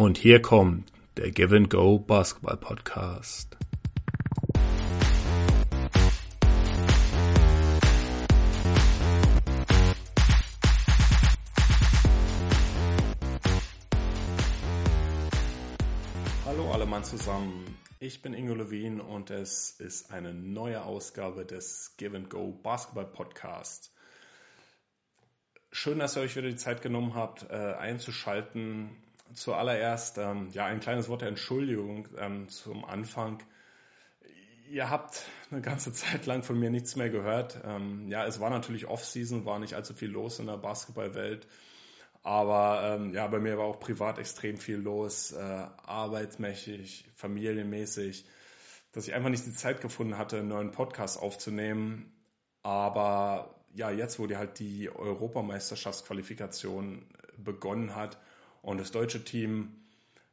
Und hier kommt der Give and Go Basketball Podcast. Hallo alle Mann zusammen. Ich bin Ingo Levin und es ist eine neue Ausgabe des Give and Go Basketball Podcast. Schön, dass ihr euch wieder die Zeit genommen habt, äh, einzuschalten zuallererst ähm, ja ein kleines Wort der Entschuldigung ähm, zum Anfang. Ihr habt eine ganze Zeit lang von mir nichts mehr gehört. Ähm, ja, es war natürlich Off-Season, war nicht allzu viel los in der Basketballwelt. Aber ähm, ja, bei mir war auch privat extrem viel los, äh, arbeitsmäßig, familienmäßig, dass ich einfach nicht die Zeit gefunden hatte, einen neuen Podcast aufzunehmen. Aber ja, jetzt, wo die halt die Europameisterschaftsqualifikation begonnen hat, und das deutsche Team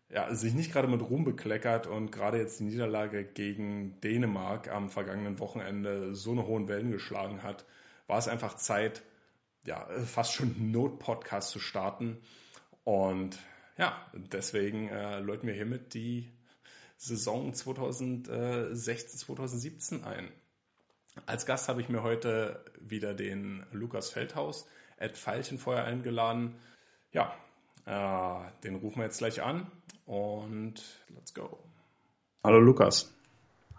ja, sich nicht gerade mit Ruhm bekleckert und gerade jetzt die Niederlage gegen Dänemark am vergangenen Wochenende so eine hohen Wellen geschlagen hat, war es einfach Zeit, ja, fast schon einen Not-Podcast zu starten. Und ja, deswegen äh, läuten wir hiermit die Saison 2016, 2017 ein. Als Gast habe ich mir heute wieder den Lukas Feldhaus, Ed Veilchenfeuer eingeladen. Ja, äh, den rufen wir jetzt gleich an und let's go. Hallo Lukas.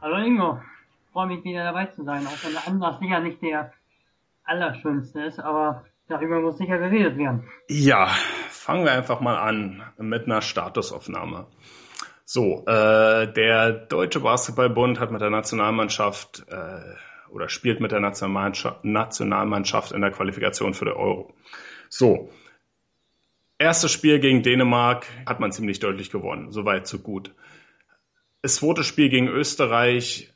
Hallo Ingo. Ich freue mich wieder dabei zu sein, auch wenn der Anlass sicher nicht der allerschönste ist, aber darüber muss sicher geredet werden. Ja, fangen wir einfach mal an mit einer Statusaufnahme. So, äh, der Deutsche Basketballbund hat mit der Nationalmannschaft äh, oder spielt mit der Nationalmannschaft in der Qualifikation für den Euro. So, Erstes Spiel gegen Dänemark hat man ziemlich deutlich gewonnen. Soweit, so gut. Das zweite Spiel gegen Österreich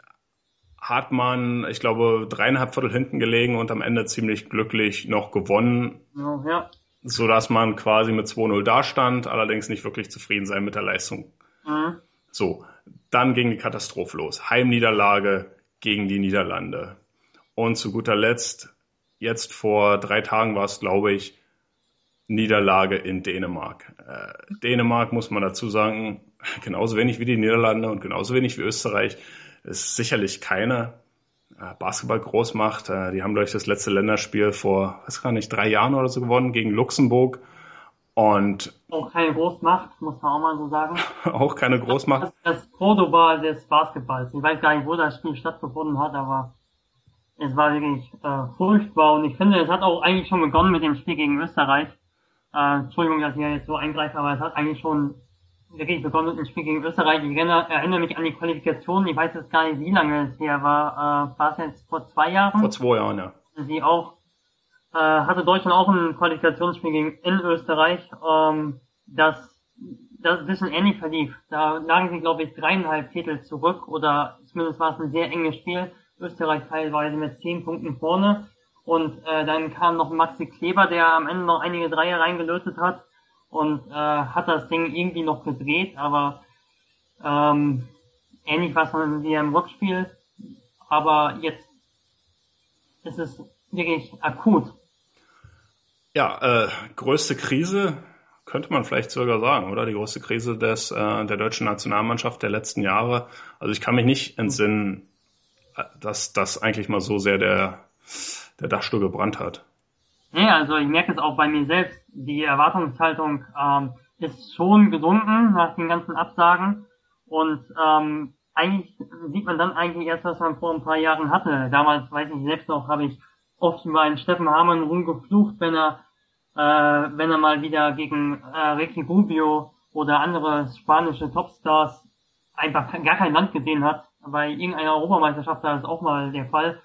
hat man, ich glaube, dreieinhalb Viertel hinten gelegen und am Ende ziemlich glücklich noch gewonnen. Ja, ja. Sodass man quasi mit 2-0 dastand, allerdings nicht wirklich zufrieden sein mit der Leistung. Mhm. So, dann ging die Katastrophe los. Heimniederlage gegen die Niederlande. Und zu guter Letzt, jetzt vor drei Tagen war es, glaube ich, Niederlage in Dänemark. Äh, Dänemark muss man dazu sagen, genauso wenig wie die Niederlande und genauso wenig wie Österreich, ist sicherlich keine äh, Basketball-Großmacht. Äh, die haben, glaube ich, das letzte Länderspiel vor, weiß gar nicht, drei Jahren oder so gewonnen gegen Luxemburg. Und auch keine Großmacht, muss man auch mal so sagen. auch keine Großmacht. Das, das Cordoba des Basketballs. Ich weiß gar nicht, wo das Spiel stattgefunden hat, aber es war wirklich äh, furchtbar. Und ich finde, es hat auch eigentlich schon begonnen mit dem Spiel gegen Österreich. Äh, Entschuldigung, dass ich ja jetzt so eingreife, aber es hat eigentlich schon wirklich begonnen mit dem Spiel gegen Österreich. Ich erinnere, erinnere mich an die Qualifikation. Ich weiß jetzt gar nicht, wie lange es her war. Äh, war es jetzt vor zwei Jahren? Vor zwei Jahren, ja. Sie auch, äh, hatte Deutschland auch ein Qualifikationsspiel gegen in Österreich, ähm, das, das ein bisschen ähnlich verlief. Da lagen sie, glaube ich, dreieinhalb Viertel zurück oder zumindest war es ein sehr enges Spiel. Österreich teilweise mit zehn Punkten vorne. Und äh, dann kam noch Maxi Kleber, der am Ende noch einige Dreier reingelötet hat und äh, hat das Ding irgendwie noch gedreht, aber ähm, ähnlich war es wie im Rückspiel. Aber jetzt ist es wirklich akut. Ja, äh, größte Krise könnte man vielleicht sogar sagen, oder? Die größte Krise des, äh, der deutschen Nationalmannschaft der letzten Jahre. Also ich kann mich nicht entsinnen, äh, dass das eigentlich mal so sehr der der Dachstuhl gebrannt hat. Nee, also ich merke es auch bei mir selbst. Die Erwartungshaltung ähm, ist schon gesunken nach den ganzen Absagen. Und ähm, eigentlich sieht man dann eigentlich erst, was man vor ein paar Jahren hatte. Damals, weiß ich selbst noch, habe ich oft über einen Steffen Hamann rumgeflucht, wenn er, äh, wenn er mal wieder gegen äh, Ricky Rubio oder andere spanische Topstars einfach gar kein Land gesehen hat. Bei irgendeiner Europameisterschaft war das auch mal der Fall.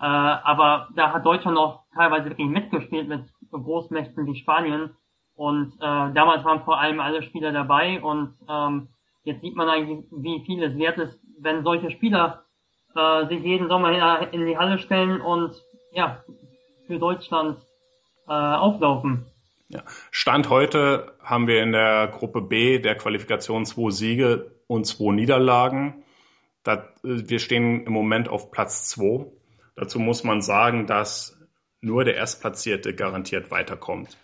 Äh, aber da hat Deutschland auch teilweise wirklich mitgespielt mit Großmächten wie Spanien. Und äh, damals waren vor allem alle Spieler dabei und ähm, jetzt sieht man eigentlich, wie viel es wert ist, wenn solche Spieler äh, sich jeden Sommer in die Halle stellen und ja, für Deutschland äh, auflaufen. Ja. Stand heute haben wir in der Gruppe B der Qualifikation zwei Siege und zwei Niederlagen. Da, äh, wir stehen im Moment auf Platz zwei Dazu muss man sagen, dass nur der Erstplatzierte garantiert weiterkommt.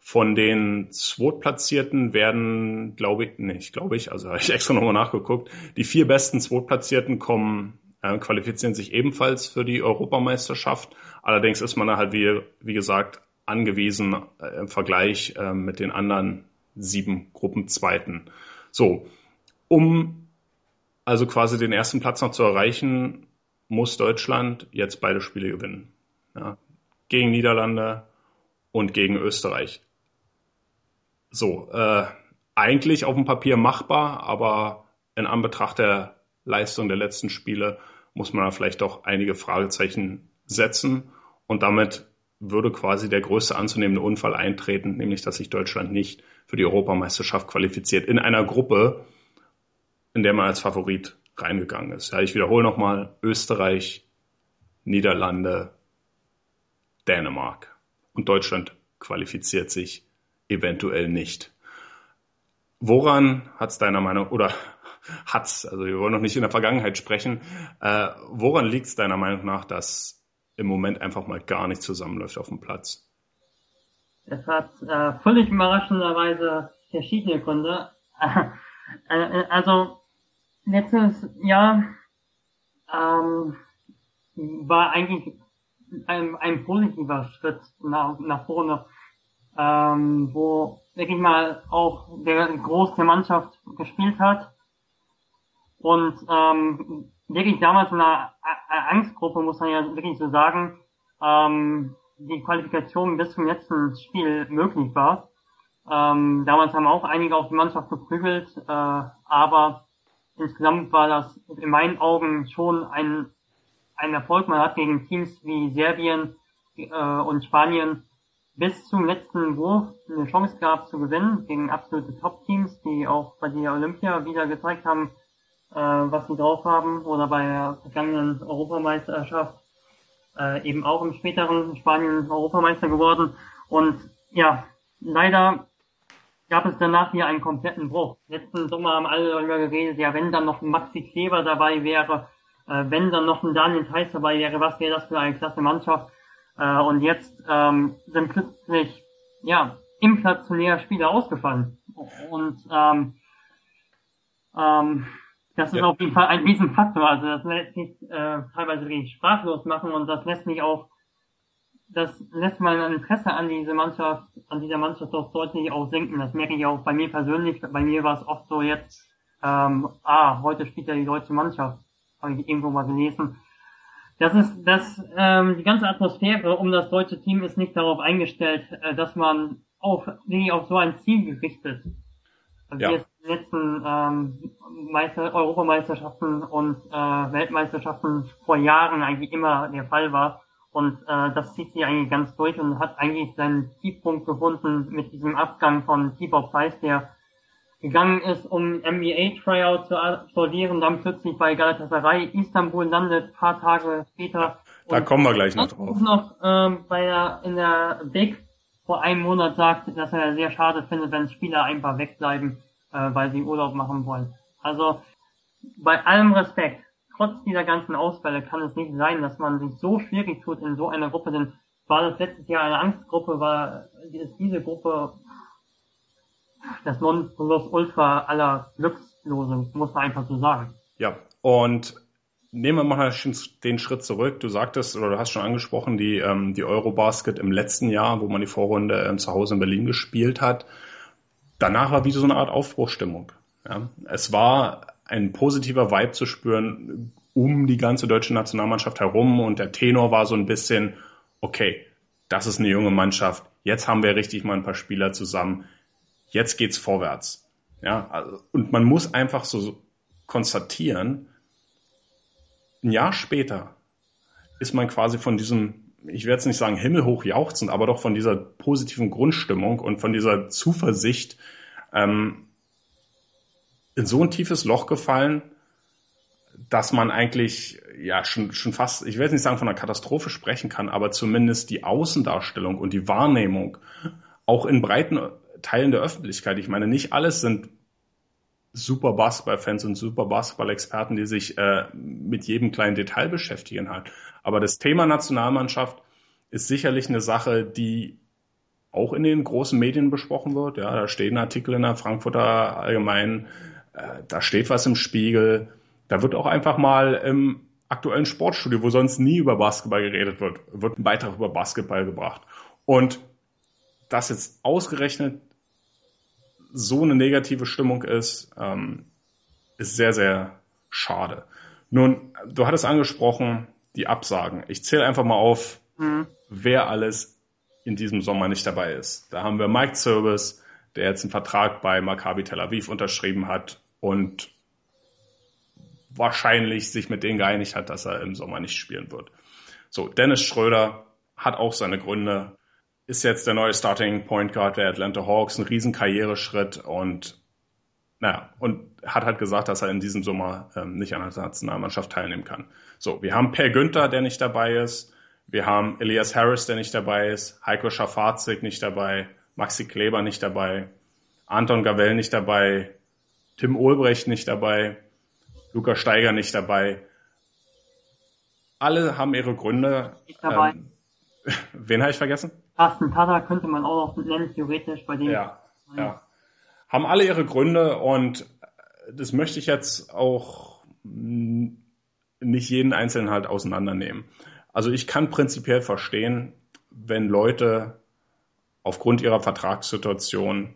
Von den Zweitplatzierten werden, glaube ich, nicht, glaube ich, also habe ich extra nochmal nachgeguckt, die vier besten Zweitplatzierten kommen, äh, qualifizieren sich ebenfalls für die Europameisterschaft. Allerdings ist man da halt, wie, wie gesagt, angewiesen äh, im Vergleich äh, mit den anderen sieben Gruppenzweiten. So, um also quasi den ersten Platz noch zu erreichen, muss Deutschland jetzt beide Spiele gewinnen. Ja, gegen Niederlande und gegen Österreich. So, äh, eigentlich auf dem Papier machbar, aber in Anbetracht der Leistung der letzten Spiele muss man da vielleicht doch einige Fragezeichen setzen und damit würde quasi der größte anzunehmende Unfall eintreten, nämlich dass sich Deutschland nicht für die Europameisterschaft qualifiziert in einer Gruppe, in der man als Favorit reingegangen ist. Ja, ich wiederhole nochmal, Österreich, Niederlande, Dänemark und Deutschland qualifiziert sich eventuell nicht. Woran hat es deiner Meinung oder hat's, also wir wollen noch nicht in der Vergangenheit sprechen, äh, woran liegt es deiner Meinung nach, dass im Moment einfach mal gar nicht zusammenläuft auf dem Platz? Es hat äh, völlig überraschenderweise verschiedene Gründe. Äh, also letztes Jahr ähm, war eigentlich ein, ein positiver Schritt nach, nach vorne, ähm, wo wirklich mal auch der Groß der Mannschaft gespielt hat und ähm, wirklich damals in einer Angstgruppe, muss man ja wirklich so sagen, ähm, die Qualifikation bis zum letzten Spiel möglich war. Ähm, damals haben auch einige auf die Mannschaft geprügelt, äh, aber insgesamt war das in meinen Augen schon ein, ein Erfolg. Man hat gegen Teams wie Serbien äh, und Spanien bis zum letzten Wurf eine Chance gehabt zu gewinnen gegen absolute Top-Teams, die auch bei der Olympia wieder gezeigt haben, äh, was sie drauf haben oder bei der vergangenen Europameisterschaft äh, eben auch im späteren Spanien Europameister geworden. Und ja, leider gab es danach hier einen kompletten Bruch. Letzten Sommer haben alle darüber geredet, ja, wenn dann noch ein Maxi Kleber dabei wäre, äh, wenn dann noch ein Daniel Theiss dabei wäre, was wäre das für eine klasse Mannschaft? Äh, und jetzt ähm, sind plötzlich ja inflationäre Spieler ausgefallen. Und ähm, ähm, das ist ja. auf jeden Fall ein Riesenfaktor. Also das lässt mich äh, teilweise wirklich sprachlos machen und das lässt mich auch, das lässt mein Interesse an diese Mannschaft, an dieser Mannschaft doch deutlich auch sinken. Das merke ich auch bei mir persönlich. Bei mir war es oft so jetzt, ähm, ah, heute spielt ja die deutsche Mannschaft. Habe ich irgendwo mal gelesen. Das ist, das, ähm, die ganze Atmosphäre um das deutsche Team ist nicht darauf eingestellt, äh, dass man auf, wirklich auf so ein Ziel gerichtet also ja. die letzten ähm, Meister, Europameisterschaften und äh, Weltmeisterschaften vor Jahren eigentlich immer der Fall war. Und äh, das zieht sich eigentlich ganz durch und hat eigentlich seinen Tiefpunkt gefunden mit diesem Abgang von Tibor Preiss, der gegangen ist, um NBA-Tryout zu absolvieren, dann plötzlich bei Galatasaray Istanbul landet, paar Tage später. Da kommen wir gleich noch drauf. noch ähm, bei der, in der Big vor einem Monat sagt, dass er sehr schade findet, wenn Spieler einfach wegbleiben, äh, weil sie Urlaub machen wollen. Also bei allem Respekt, trotz dieser ganzen Ausfälle kann es nicht sein, dass man sich so schwierig tut in so einer Gruppe, denn war das letztes Jahr eine Angstgruppe, war ist diese Gruppe das Nonplusultra aller Glückslose, muss man einfach so sagen. Ja, und nehmen wir mal den Schritt zurück. Du sagtest oder du hast schon angesprochen, die, ähm, die Eurobasket im letzten Jahr, wo man die Vorrunde ähm, zu Hause in Berlin gespielt hat. Danach war wie so eine Art Aufbruchstimmung. Ja. Es war ein positiver Vibe zu spüren um die ganze deutsche Nationalmannschaft herum. Und der Tenor war so ein bisschen, okay, das ist eine junge Mannschaft, jetzt haben wir richtig mal ein paar Spieler zusammen, jetzt geht's vorwärts. Ja, also, und man muss einfach so konstatieren, ein Jahr später ist man quasi von diesem, ich werde jetzt nicht sagen himmelhoch jauchzen, aber doch von dieser positiven Grundstimmung und von dieser Zuversicht ähm, in so ein tiefes Loch gefallen, dass man eigentlich ja schon, schon fast, ich will jetzt nicht sagen von einer Katastrophe sprechen kann, aber zumindest die Außendarstellung und die Wahrnehmung auch in breiten Teilen der Öffentlichkeit. Ich meine, nicht alles sind super Basketballfans und super Basketball-Experten, die sich äh, mit jedem kleinen Detail beschäftigen halt. Aber das Thema Nationalmannschaft ist sicherlich eine Sache, die auch in den großen Medien besprochen wird. Ja, da stehen Artikel in der Frankfurter Allgemeinen, äh, da steht was im Spiegel. Da wird auch einfach mal im aktuellen Sportstudio, wo sonst nie über Basketball geredet wird, wird ein Beitrag über Basketball gebracht. Und dass jetzt ausgerechnet so eine negative Stimmung ist, ähm, ist sehr, sehr schade. Nun, du hattest angesprochen, die Absagen. Ich zähle einfach mal auf, mhm. wer alles in diesem Sommer nicht dabei ist. Da haben wir Mike Service, der jetzt einen Vertrag bei Maccabi Tel Aviv unterschrieben hat und wahrscheinlich sich mit denen geeinigt hat, dass er im Sommer nicht spielen wird. So, Dennis Schröder hat auch seine Gründe, ist jetzt der neue Starting Point Guard der Atlanta Hawks, ein riesen Karriereschritt und naja, und hat halt gesagt, dass er in diesem Sommer ähm, nicht an der Nationalmannschaft teilnehmen kann. So, wir haben Per Günther, der nicht dabei ist. Wir haben Elias Harris, der nicht dabei ist. Heiko Schafazik nicht dabei. Maxi Kleber nicht dabei. Anton Gavell nicht dabei. Tim Ulbrecht nicht dabei. Luca Steiger nicht dabei. Alle haben ihre Gründe. Nicht dabei. Ähm, wen habe ich vergessen? Carsten Tada könnte man auch noch nennen, theoretisch bei dem. Ja, ja. Haben alle ihre Gründe und das möchte ich jetzt auch nicht jeden Einzelnen halt auseinandernehmen. Also ich kann prinzipiell verstehen, wenn Leute aufgrund ihrer Vertragssituation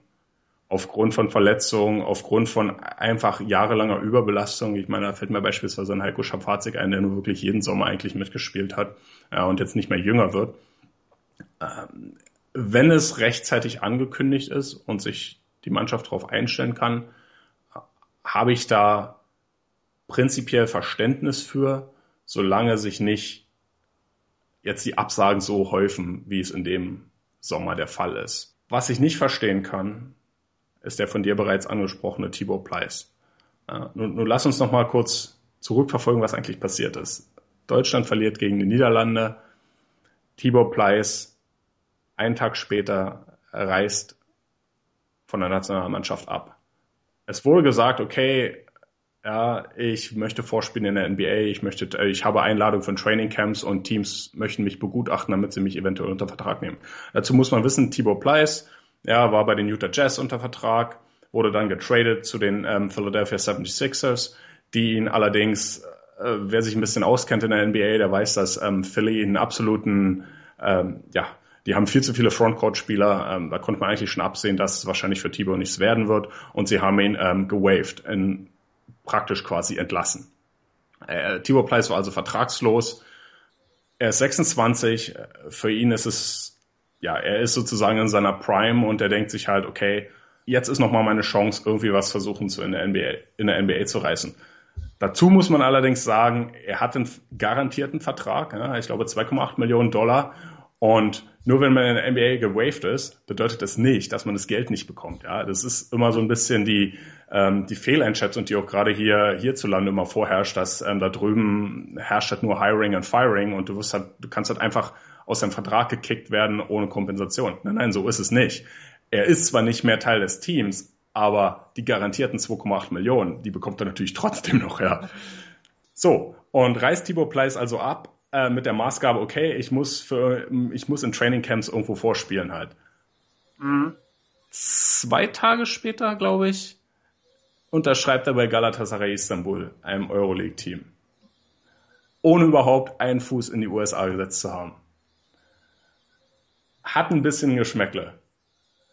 aufgrund von Verletzungen, aufgrund von einfach jahrelanger Überbelastung. Ich meine, da fällt mir beispielsweise ein Heiko Schapazik ein, der nur wirklich jeden Sommer eigentlich mitgespielt hat ja, und jetzt nicht mehr jünger wird. Ähm, wenn es rechtzeitig angekündigt ist und sich die Mannschaft darauf einstellen kann, habe ich da prinzipiell Verständnis für, solange sich nicht jetzt die Absagen so häufen, wie es in dem Sommer der Fall ist. Was ich nicht verstehen kann, ist der von dir bereits angesprochene Thibaut Pleiss. Ja, nun, nun lass uns noch mal kurz zurückverfolgen, was eigentlich passiert ist. Deutschland verliert gegen die Niederlande. Thibaut Pleiss einen Tag später reist von der Nationalmannschaft ab. Es wurde gesagt, okay, ja, ich möchte vorspielen in der NBA, ich möchte, äh, ich habe Einladung von Trainingcamps und Teams möchten mich begutachten, damit sie mich eventuell unter Vertrag nehmen. Dazu muss man wissen, Thibaut Pleiss ja, war bei den Utah Jazz unter Vertrag, wurde dann getradet zu den ähm, Philadelphia 76ers, die ihn allerdings, äh, wer sich ein bisschen auskennt in der NBA, der weiß, dass ähm, Philly einen absoluten, ähm, ja, die haben viel zu viele Frontcourt-Spieler. Ähm, da konnte man eigentlich schon absehen, dass es wahrscheinlich für Thibaut nichts werden wird. Und sie haben ihn ähm, gewaved, in, praktisch quasi entlassen. Äh, Thibaut Pleiss war also vertragslos. Er ist 26. Für ihn ist es ja, er ist sozusagen in seiner Prime und er denkt sich halt, okay, jetzt ist nochmal meine Chance, irgendwie was versuchen zu in der NBA, in der NBA zu reißen. Dazu muss man allerdings sagen, er hat einen garantierten Vertrag, ja, ich glaube 2,8 Millionen Dollar. Und nur wenn man in der NBA gewaved ist, bedeutet das nicht, dass man das Geld nicht bekommt. Ja, das ist immer so ein bisschen die, ähm, die Fehleinschätzung, die auch gerade hier hierzulande immer vorherrscht, dass ähm, da drüben herrscht halt nur Hiring and Firing und du wirst halt, du kannst halt einfach aus seinem Vertrag gekickt werden ohne Kompensation. Nein, nein, so ist es nicht. Er ist zwar nicht mehr Teil des Teams, aber die garantierten 2,8 Millionen, die bekommt er natürlich trotzdem noch, ja. So, und reißt Thibaut Pleiss also ab äh, mit der Maßgabe, okay, ich muss für, ich muss in Trainingcamps irgendwo vorspielen halt. Mhm. Zwei Tage später, glaube ich, unterschreibt er bei Galatasaray Istanbul, einem Euroleague-Team. Ohne überhaupt einen Fuß in die USA gesetzt zu haben hat ein bisschen Geschmäckle.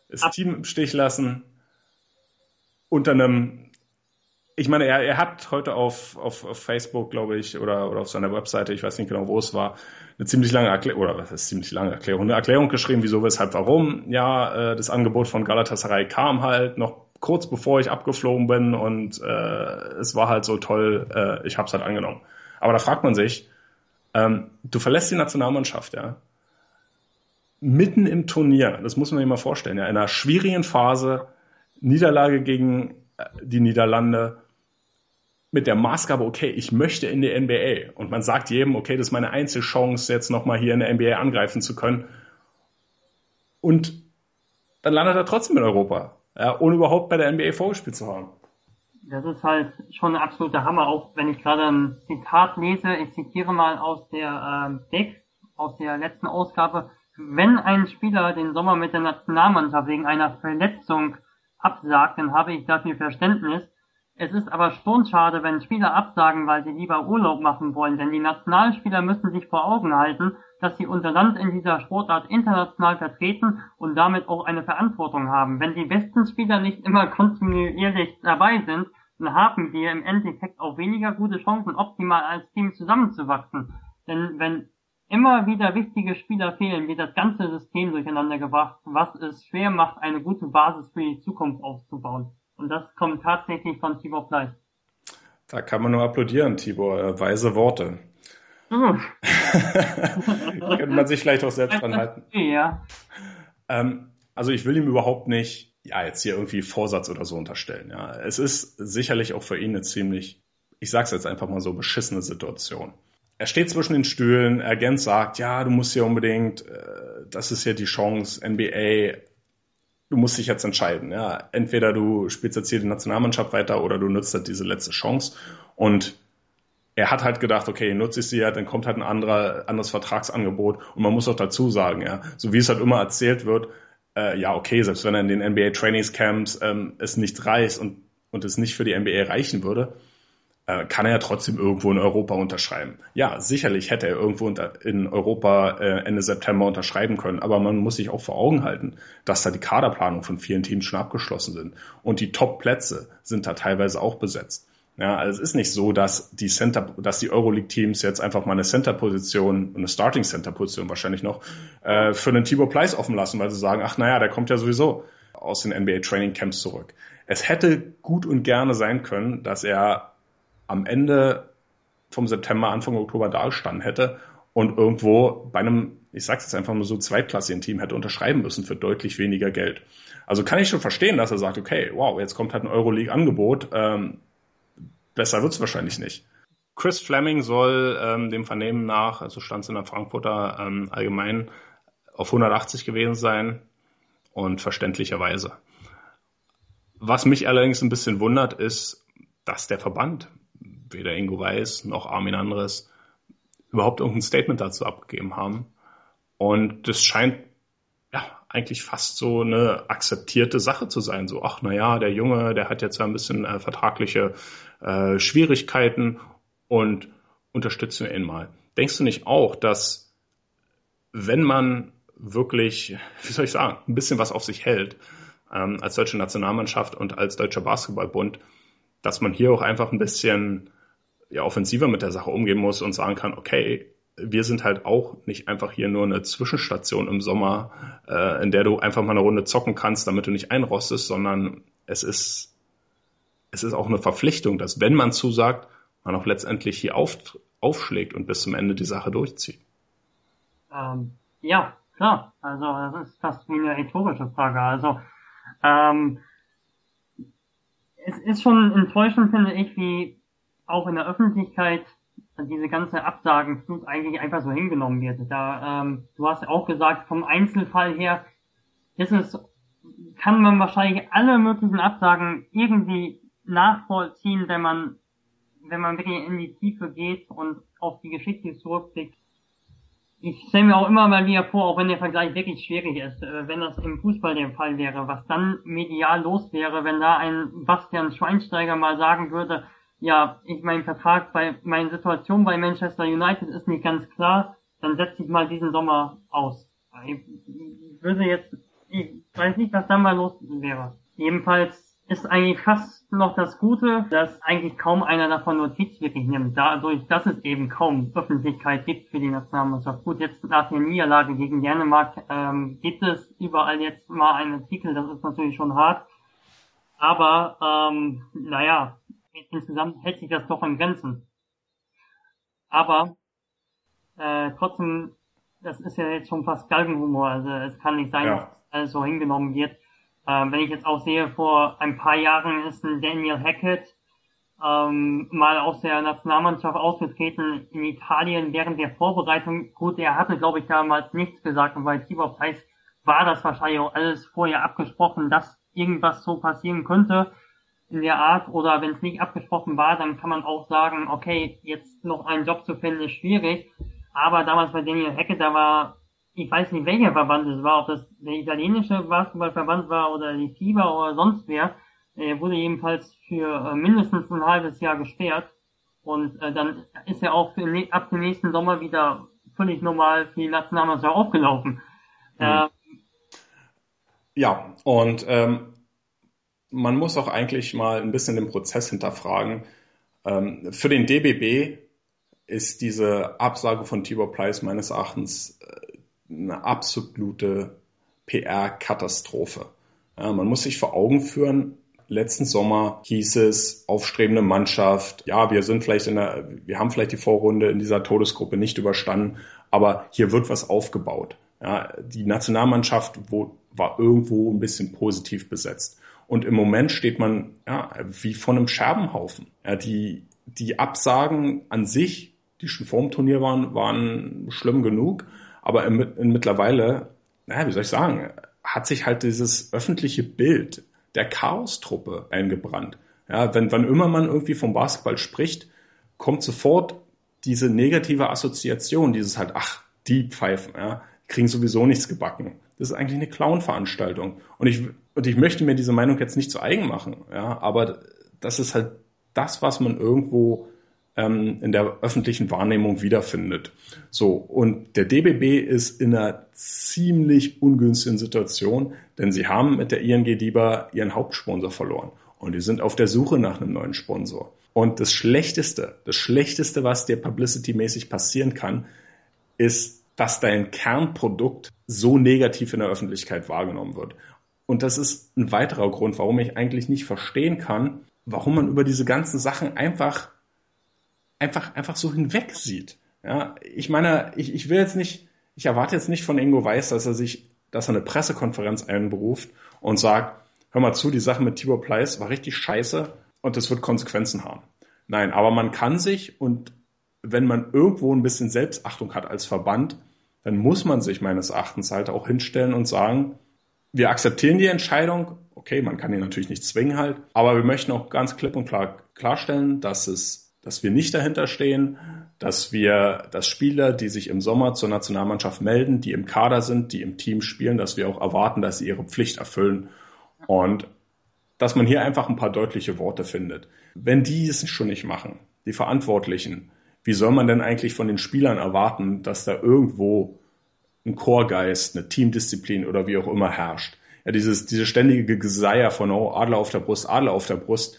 Das Ab Team im Stich lassen unter einem ich meine, er, er hat heute auf, auf, auf Facebook, glaube ich, oder, oder auf seiner Webseite, ich weiß nicht genau, wo es war, eine ziemlich lange Erklärung, oder was ist ziemlich lange Erklärung, eine Erklärung geschrieben, wieso, weshalb, warum. Ja, äh, das Angebot von Galatasaray kam halt noch kurz bevor ich abgeflogen bin und äh, es war halt so toll, äh, ich habe es halt angenommen. Aber da fragt man sich, ähm, du verlässt die Nationalmannschaft, ja, mitten im Turnier, das muss man sich mal vorstellen, in einer schwierigen Phase, Niederlage gegen äh, die Niederlande, mit der Maßgabe, okay, ich möchte in die NBA. Und man sagt jedem, okay, das ist meine Einzelchance, jetzt nochmal hier in der NBA angreifen zu können. Und dann landet er trotzdem in Europa, ja, ohne überhaupt bei der NBA vorgespielt zu haben. Das ist halt schon ein absoluter Hammer, auch wenn ich gerade ein Zitat lese. Ich zitiere mal aus der äh, Deck, aus der letzten Ausgabe. Wenn ein Spieler den Sommer mit der Nationalmannschaft wegen einer Verletzung absagt, dann habe ich dafür Verständnis. Es ist aber schon schade, wenn Spieler absagen, weil sie lieber Urlaub machen wollen, denn die Nationalspieler müssen sich vor Augen halten, dass sie unser Land in dieser Sportart international vertreten und damit auch eine Verantwortung haben. Wenn die besten Spieler nicht immer kontinuierlich dabei sind, dann haben wir im Endeffekt auch weniger gute Chancen, optimal als Team zusammenzuwachsen. Denn wenn immer wieder wichtige Spieler fehlen, wird das ganze System durcheinander gebracht, was es schwer macht, eine gute Basis für die Zukunft aufzubauen. Und das kommt tatsächlich von Tibor Pleiss. Da kann man nur applaudieren, Tibor. Äh, weise Worte. Mhm. Könnte man sich vielleicht auch selbst dran halten. Ja. Ähm, also ich will ihm überhaupt nicht, ja, jetzt hier irgendwie Vorsatz oder so unterstellen. Ja, es ist sicherlich auch für ihn eine ziemlich, ich sag's jetzt einfach mal so, beschissene Situation. Er steht zwischen den Stühlen, Agent sagt, ja, du musst hier unbedingt, äh, das ist ja die Chance, NBA du musst dich jetzt entscheiden. Ja, entweder du spielst jetzt hier die Nationalmannschaft weiter oder du nutzt halt diese letzte Chance. Und er hat halt gedacht, okay, nutze ich sie ja, dann kommt halt ein anderer, anderes Vertragsangebot. Und man muss auch dazu sagen, ja, so wie es halt immer erzählt wird, äh, ja, okay, selbst wenn er in den NBA Trainingscamps Camps ähm, es nicht reicht und, und es nicht für die NBA reichen würde, kann er ja trotzdem irgendwo in Europa unterschreiben. Ja, sicherlich hätte er irgendwo in Europa äh, Ende September unterschreiben können, aber man muss sich auch vor Augen halten, dass da die Kaderplanung von vielen Teams schon abgeschlossen sind und die Top-Plätze sind da teilweise auch besetzt. Ja, also es ist nicht so, dass die Center, dass die Euroleague-Teams jetzt einfach mal eine Center-Position, eine Starting-Center-Position wahrscheinlich noch, äh, für einen Thibaut Pleiss offen lassen, weil sie sagen, ach naja, der kommt ja sowieso aus den NBA Training Camps zurück. Es hätte gut und gerne sein können, dass er am Ende vom September, Anfang Oktober dagestanden hätte und irgendwo bei einem, ich sag's jetzt einfach mal so, zweitklassigen Team hätte unterschreiben müssen für deutlich weniger Geld. Also kann ich schon verstehen, dass er sagt, okay, wow, jetzt kommt halt ein Euroleague-Angebot, ähm, besser wird's wahrscheinlich nicht. Chris Fleming soll ähm, dem Vernehmen nach, also stand es in der Frankfurter ähm, allgemein, auf 180 gewesen sein und verständlicherweise. Was mich allerdings ein bisschen wundert, ist, dass der Verband weder Ingo Weiß noch Armin Andres überhaupt irgendein Statement dazu abgegeben haben. Und das scheint ja eigentlich fast so eine akzeptierte Sache zu sein. So, ach na ja, der Junge, der hat jetzt ein bisschen äh, vertragliche äh, Schwierigkeiten und unterstützen wir ihn mal. Denkst du nicht auch, dass wenn man wirklich, wie soll ich sagen, ein bisschen was auf sich hält, ähm, als deutsche Nationalmannschaft und als deutscher Basketballbund, dass man hier auch einfach ein bisschen ja, offensiver mit der Sache umgehen muss und sagen kann, okay, wir sind halt auch nicht einfach hier nur eine Zwischenstation im Sommer, äh, in der du einfach mal eine Runde zocken kannst, damit du nicht einrostest, sondern es ist, es ist auch eine Verpflichtung, dass wenn man zusagt, man auch letztendlich hier auf, aufschlägt und bis zum Ende die Sache durchzieht. Ähm, ja, klar. Also das ist fast wie eine rhetorische Frage. Also ähm, es ist schon enttäuschend, finde ich, wie auch in der Öffentlichkeit diese ganze Absagenflut eigentlich einfach so hingenommen wird. Da, ähm, du hast auch gesagt, vom Einzelfall her ist es, kann man wahrscheinlich alle möglichen Absagen irgendwie nachvollziehen, wenn man, wenn man wirklich in die Tiefe geht und auf die Geschichte zurückblickt. Ich stelle mir auch immer mal wieder vor, auch wenn der Vergleich wirklich schwierig ist, äh, wenn das im Fußball der Fall wäre, was dann medial los wäre, wenn da ein Bastian Schweinsteiger mal sagen würde, ja, ich mein Vertrag bei, meine Situation bei Manchester United ist nicht ganz klar, dann setze ich mal diesen Sommer aus. Ich würde jetzt, ich weiß nicht, was dann mal los wäre. Jedenfalls ist eigentlich fast noch das Gute, dass eigentlich kaum einer davon Notiz wirklich nimmt, dadurch, dass es eben kaum Öffentlichkeit gibt für die Nationalmannschaft. Gut, jetzt nach der Niederlage gegen Dänemark ähm, gibt es überall jetzt mal einen Artikel, das ist natürlich schon hart. Aber ähm, naja, insgesamt hält sich das doch in Grenzen. Aber äh, trotzdem, das ist ja jetzt schon fast Galgenhumor. Also es kann nicht sein, ja. dass alles so hingenommen wird. Ähm, wenn ich jetzt auch sehe, vor ein paar Jahren ist ein Daniel Hackett ähm, mal aus der Nationalmannschaft ausgetreten in Italien während der Vorbereitung. Gut, er hatte, glaube ich, damals nichts gesagt und bei Tibor Preis war das wahrscheinlich auch alles vorher abgesprochen, dass irgendwas so passieren könnte in der Art oder wenn es nicht abgesprochen war, dann kann man auch sagen, okay, jetzt noch einen Job zu finden ist schwierig. Aber damals bei Daniel Hecke, da war ich weiß nicht, welcher Verband es war, ob das der italienische Basketballverband war oder die FIBA oder sonst wer, er wurde jedenfalls für äh, mindestens ein halbes Jahr gesperrt. Und äh, dann ist er auch für, ab dem nächsten Sommer wieder völlig normal für die Nationalmannschaft aufgelaufen. Mhm. Äh, ja, und ähm, man muss auch eigentlich mal ein bisschen den Prozess hinterfragen. Ähm, für den DBB ist diese Absage von Tibor Pleiss meines Erachtens äh, eine absolute PR-Katastrophe. Ja, man muss sich vor Augen führen, letzten Sommer hieß es, aufstrebende Mannschaft, ja, wir sind vielleicht in der, wir haben vielleicht die Vorrunde in dieser Todesgruppe nicht überstanden, aber hier wird was aufgebaut. Ja, die Nationalmannschaft wo, war irgendwo ein bisschen positiv besetzt. Und im Moment steht man ja, wie von einem Scherbenhaufen. Ja, die, die Absagen an sich, die schon vor dem Turnier waren, waren schlimm genug. Aber in, in mittlerweile, naja, wie soll ich sagen, hat sich halt dieses öffentliche Bild der Chaos-Truppe eingebrannt. Ja, wenn, wann immer man irgendwie vom Basketball spricht, kommt sofort diese negative Assoziation, dieses halt, ach, die Pfeifen, ja, kriegen sowieso nichts gebacken. Das ist eigentlich eine Clown-Veranstaltung. Und ich, und ich möchte mir diese Meinung jetzt nicht zu eigen machen, ja, aber das ist halt das, was man irgendwo ähm, in der öffentlichen Wahrnehmung wiederfindet. So, und der DBB ist in einer ziemlich ungünstigen Situation, denn sie haben mit der ING DIBA ihren Hauptsponsor verloren. Und die sind auf der Suche nach einem neuen Sponsor. Und das Schlechteste, das Schlechteste, was dir publicity-mäßig passieren kann, ist, dass dein Kernprodukt so negativ in der Öffentlichkeit wahrgenommen wird. Und das ist ein weiterer Grund, warum ich eigentlich nicht verstehen kann, warum man über diese ganzen Sachen einfach einfach, einfach so hinweg sieht. Ja, ich meine, ich, ich will jetzt nicht, ich erwarte jetzt nicht von Ingo Weiß, dass er sich, dass er eine Pressekonferenz einberuft und sagt, hör mal zu, die Sache mit Tibor Pleiss war richtig scheiße und das wird Konsequenzen haben. Nein, aber man kann sich und wenn man irgendwo ein bisschen Selbstachtung hat als Verband, dann muss man sich meines Erachtens halt auch hinstellen und sagen, wir akzeptieren die Entscheidung. Okay, man kann die natürlich nicht zwingen halt, aber wir möchten auch ganz klipp und klar klarstellen, dass es dass wir nicht dahinter stehen, dass wir, dass Spieler, die sich im Sommer zur Nationalmannschaft melden, die im Kader sind, die im Team spielen, dass wir auch erwarten, dass sie ihre Pflicht erfüllen und dass man hier einfach ein paar deutliche Worte findet. Wenn die es schon nicht machen, die Verantwortlichen, wie soll man denn eigentlich von den Spielern erwarten, dass da irgendwo ein Chorgeist, eine Teamdisziplin oder wie auch immer herrscht? Ja, dieses, diese ständige Geseier von, oh, Adler auf der Brust, Adler auf der Brust,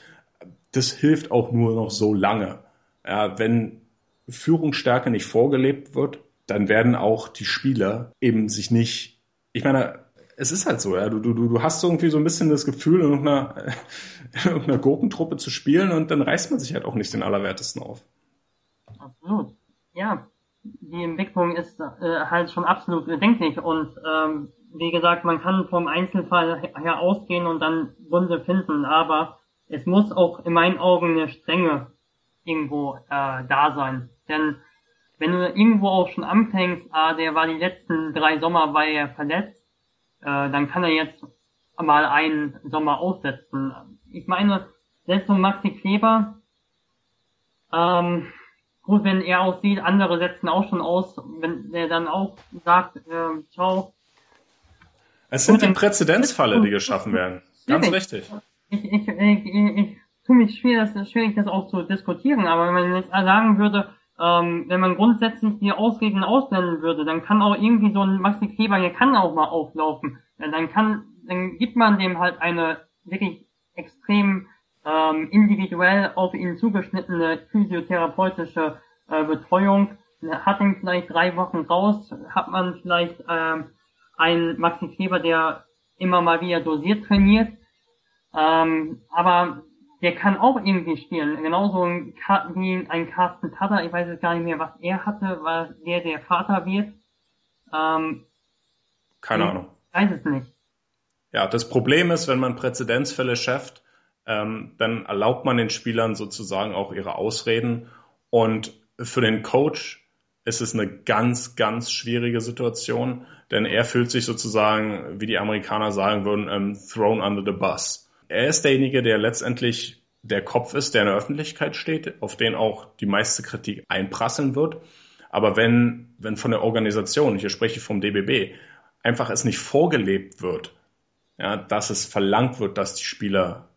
das hilft auch nur noch so lange. Ja, wenn Führungsstärke nicht vorgelebt wird, dann werden auch die Spieler eben sich nicht, ich meine, es ist halt so, ja, du, du, du hast irgendwie so ein bisschen das Gefühl, in irgendeiner, in irgendeiner Gurkentruppe zu spielen und dann reißt man sich halt auch nicht den Allerwertesten auf. Absolut. Ja, die Entwicklung ist äh, halt schon absolut bedenklich und ähm, wie gesagt, man kann vom Einzelfall her ausgehen und dann Gründe finden, aber es muss auch in meinen Augen eine Strenge irgendwo äh, da sein. Denn wenn du irgendwo auch schon anfängst, ah, der war die letzten drei Sommer war er verletzt, äh, dann kann er jetzt mal einen Sommer aussetzen. Ich meine, selbst so Maxi Kleber, ähm, gut, wenn er aussieht, andere setzen auch schon aus, wenn er dann auch sagt, äh, ciao. Es sind die Präzedenzfalle, die geschaffen werden. Ganz richtig ich, ich, ich, ich tue mich schwer, das, schwierig, das auch zu diskutieren, aber wenn man jetzt sagen würde, ähm, wenn man grundsätzlich die Ausreden ausblenden würde, dann kann auch irgendwie so ein Maxi Kleber hier kann auch mal auflaufen. Dann kann, dann gibt man dem halt eine wirklich extrem ähm, individuell auf ihn zugeschnittene physiotherapeutische äh, Betreuung. Hat ihn vielleicht drei Wochen raus, hat man vielleicht ähm, einen Maxi Kleber, der immer mal wieder dosiert trainiert, ähm, aber der kann auch irgendwie spielen. Genauso wie ein Carsten Tatter, ich weiß jetzt gar nicht mehr, was er hatte, weil der der Vater wird. Ähm, Keine Ahnung. Ich weiß es nicht. Ja, das Problem ist, wenn man Präzedenzfälle schafft, ähm, dann erlaubt man den Spielern sozusagen auch ihre Ausreden. Und für den Coach ist es eine ganz, ganz schwierige Situation, denn er fühlt sich sozusagen, wie die Amerikaner sagen würden, um, thrown under the bus er ist derjenige, der letztendlich der Kopf ist, der in der Öffentlichkeit steht, auf den auch die meiste Kritik einprasseln wird. Aber wenn, wenn von der Organisation, hier spreche ich vom DBB, einfach es nicht vorgelebt wird, ja, dass es verlangt wird, dass die Spieler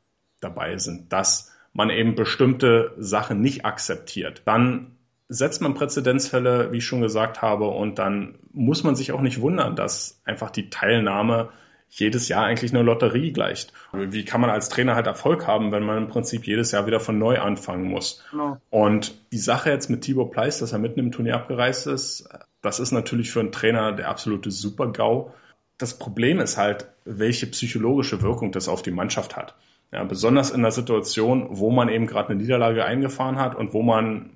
dabei sind, dass man eben bestimmte Sachen nicht akzeptiert, dann setzt man Präzedenzfälle, wie ich schon gesagt habe, und dann muss man sich auch nicht wundern, dass einfach die Teilnahme jedes Jahr eigentlich eine Lotterie gleicht. Wie kann man als Trainer halt Erfolg haben, wenn man im Prinzip jedes Jahr wieder von neu anfangen muss? Genau. Und die Sache jetzt mit Thibaut Pleiss, dass er mitten im Turnier abgereist ist, das ist natürlich für einen Trainer der absolute Super-GAU. Das Problem ist halt, welche psychologische Wirkung das auf die Mannschaft hat. Ja, besonders in der Situation, wo man eben gerade eine Niederlage eingefahren hat und wo man,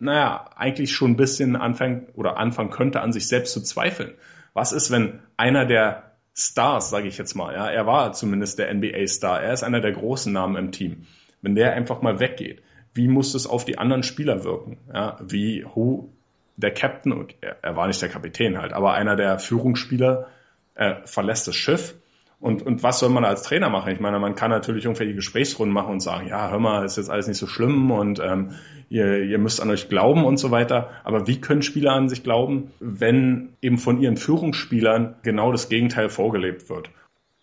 naja, eigentlich schon ein bisschen anfängt oder anfangen könnte, an sich selbst zu zweifeln. Was ist, wenn einer der Stars, sage ich jetzt mal. Ja, er war zumindest der NBA-Star. Er ist einer der großen Namen im Team. Wenn der einfach mal weggeht, wie muss es auf die anderen Spieler wirken? Ja, wie who, der Captain, er war nicht der Kapitän halt, aber einer der Führungsspieler äh, verlässt das Schiff und, und was soll man als Trainer machen? Ich meine, man kann natürlich irgendwelche Gesprächsrunden machen und sagen, ja, hör mal, ist jetzt alles nicht so schlimm und ähm, ihr, ihr müsst an euch glauben und so weiter. Aber wie können Spieler an sich glauben, wenn eben von ihren Führungsspielern genau das Gegenteil vorgelebt wird?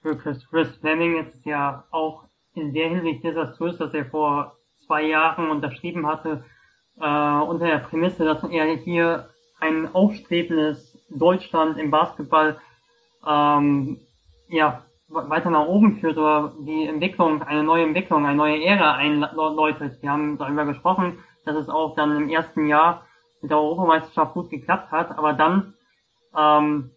Für Chris, Chris Fleming ist ja auch in der Hinsicht desaströs, dass er vor zwei Jahren unterschrieben hatte, äh, unter der Prämisse, dass er hier ein aufstrebendes Deutschland im Basketball ähm, ja, weiter nach oben führt oder die Entwicklung, eine neue Entwicklung, eine neue Ära einläutet. Wir haben darüber gesprochen, dass es auch dann im ersten Jahr mit der Europameisterschaft gut geklappt hat, aber dann, ähm,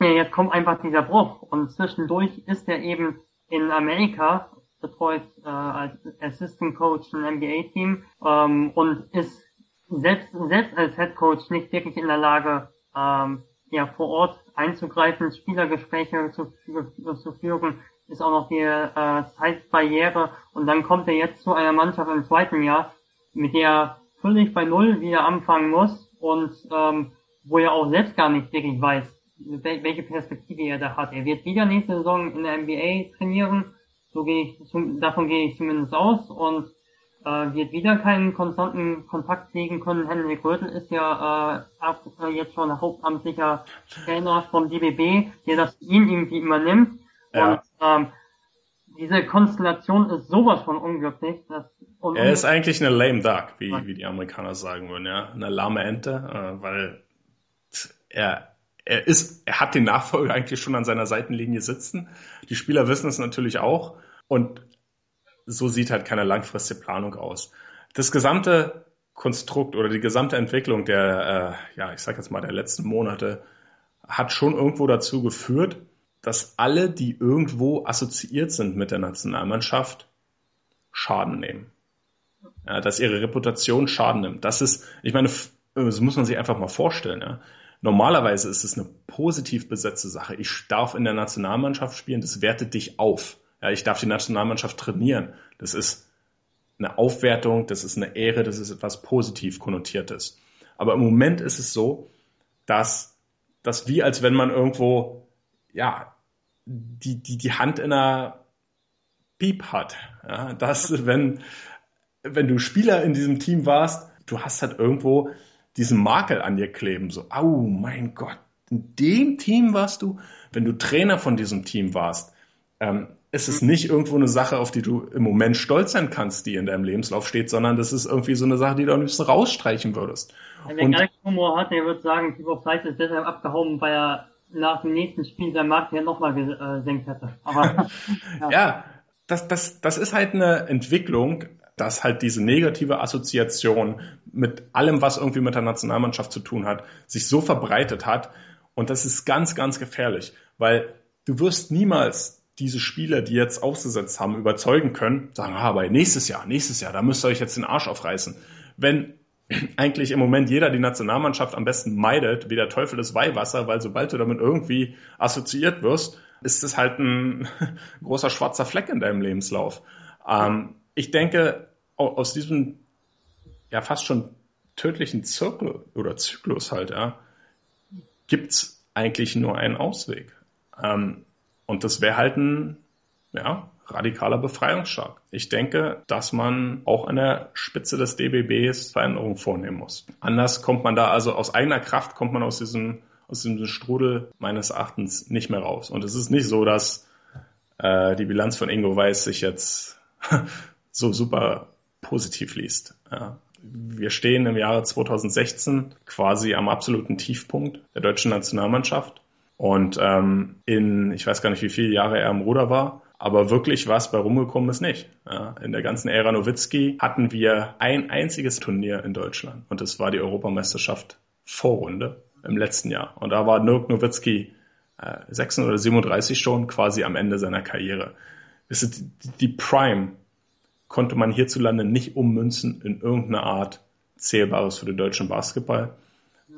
ja, jetzt kommt einfach dieser Bruch und zwischendurch ist er eben in Amerika betreut äh, als Assistant Coach ein NBA-Team ähm, und ist selbst, selbst als Head Coach nicht wirklich in der Lage, ähm, ja, vor Ort einzugreifen, Spielergespräche zu, zu führen, ist auch noch die äh, Zeitbarriere. Und dann kommt er jetzt zu einer Mannschaft im zweiten Jahr, mit der er völlig bei Null wieder anfangen muss und ähm, wo er auch selbst gar nicht wirklich weiß, welche Perspektive er da hat. Er wird wieder nächste Saison in der NBA trainieren, so gehe ich, davon gehe ich zumindest aus. Und äh, wird wieder keinen konstanten Kontakt pflegen können. Henrik Rötel ist ja äh, jetzt schon hauptamtlicher Trainer vom DBB, der das ihn irgendwie übernimmt. Ja. Und ähm, diese Konstellation ist sowas von unglücklich. Dass, und er ist eigentlich eine lame duck, wie, wie die Amerikaner sagen würden, ja. Eine lahme Ente, äh, weil er er ist, er hat den Nachfolger eigentlich schon an seiner Seitenlinie sitzen. Die Spieler wissen es natürlich auch. Und so sieht halt keine langfristige Planung aus. Das gesamte Konstrukt oder die gesamte Entwicklung der, äh, ja, ich sag jetzt mal, der letzten Monate hat schon irgendwo dazu geführt, dass alle, die irgendwo assoziiert sind mit der Nationalmannschaft, Schaden nehmen. Ja, dass ihre Reputation Schaden nimmt. Das ist, ich meine, das muss man sich einfach mal vorstellen. Ja. Normalerweise ist es eine positiv besetzte Sache. Ich darf in der Nationalmannschaft spielen, das wertet dich auf. Ja, ich darf die Nationalmannschaft trainieren. Das ist eine Aufwertung, das ist eine Ehre, das ist etwas positiv konnotiertes. Aber im Moment ist es so, dass das wie als wenn man irgendwo ja die die die Hand in einer Piep hat. Ja, dass wenn wenn du Spieler in diesem Team warst, du hast halt irgendwo diesen Makel an dir kleben, so, oh mein Gott, in dem Team warst du, wenn du Trainer von diesem Team warst, ähm, es ist nicht irgendwo eine Sache, auf die du im Moment stolz sein kannst, die in deinem Lebenslauf steht, sondern das ist irgendwie so eine Sache, die du am liebsten rausstreichen würdest. Wenn er gar keinen Humor hat, der würde sagen, Tibor Fleiß ist deshalb abgehauen, weil er nach dem nächsten Spiel sein Markt ja nochmal gesenkt hätte. Aber, ja. ja, das, das, das ist halt eine Entwicklung, dass halt diese negative Assoziation mit allem, was irgendwie mit der Nationalmannschaft zu tun hat, sich so verbreitet hat. Und das ist ganz, ganz gefährlich, weil du wirst niemals diese Spieler, die jetzt ausgesetzt haben, überzeugen können, sagen, ah, aber nächstes Jahr, nächstes Jahr, da müsst ihr euch jetzt den Arsch aufreißen. Wenn eigentlich im Moment jeder die Nationalmannschaft am besten meidet, wie der Teufel das Weihwasser, weil sobald du damit irgendwie assoziiert wirst, ist es halt ein großer schwarzer Fleck in deinem Lebenslauf. Ähm, ich denke, aus diesem ja fast schon tödlichen Zirkel oder Zyklus halt, ja, gibt's eigentlich nur einen Ausweg. Ähm, und das wäre halt ein, ja, radikaler Befreiungsschlag. Ich denke, dass man auch an der Spitze des DBBs Veränderungen vornehmen muss. Anders kommt man da, also aus eigener Kraft kommt man aus diesem, aus diesem Strudel meines Erachtens nicht mehr raus. Und es ist nicht so, dass äh, die Bilanz von Ingo Weiß sich jetzt so super positiv liest. Ja. Wir stehen im Jahre 2016 quasi am absoluten Tiefpunkt der deutschen Nationalmannschaft. Und ähm, in, ich weiß gar nicht, wie viele Jahre er im Ruder war, aber wirklich was bei rumgekommen ist nicht. Ja, in der ganzen Ära Nowitzki hatten wir ein einziges Turnier in Deutschland und das war die Europameisterschaft Vorrunde im letzten Jahr. Und da war Dirk Nowitzki äh, 36 oder 37 schon quasi am Ende seiner Karriere. Die, die Prime konnte man hierzulande nicht ummünzen in irgendeine Art Zählbares für den deutschen Basketball.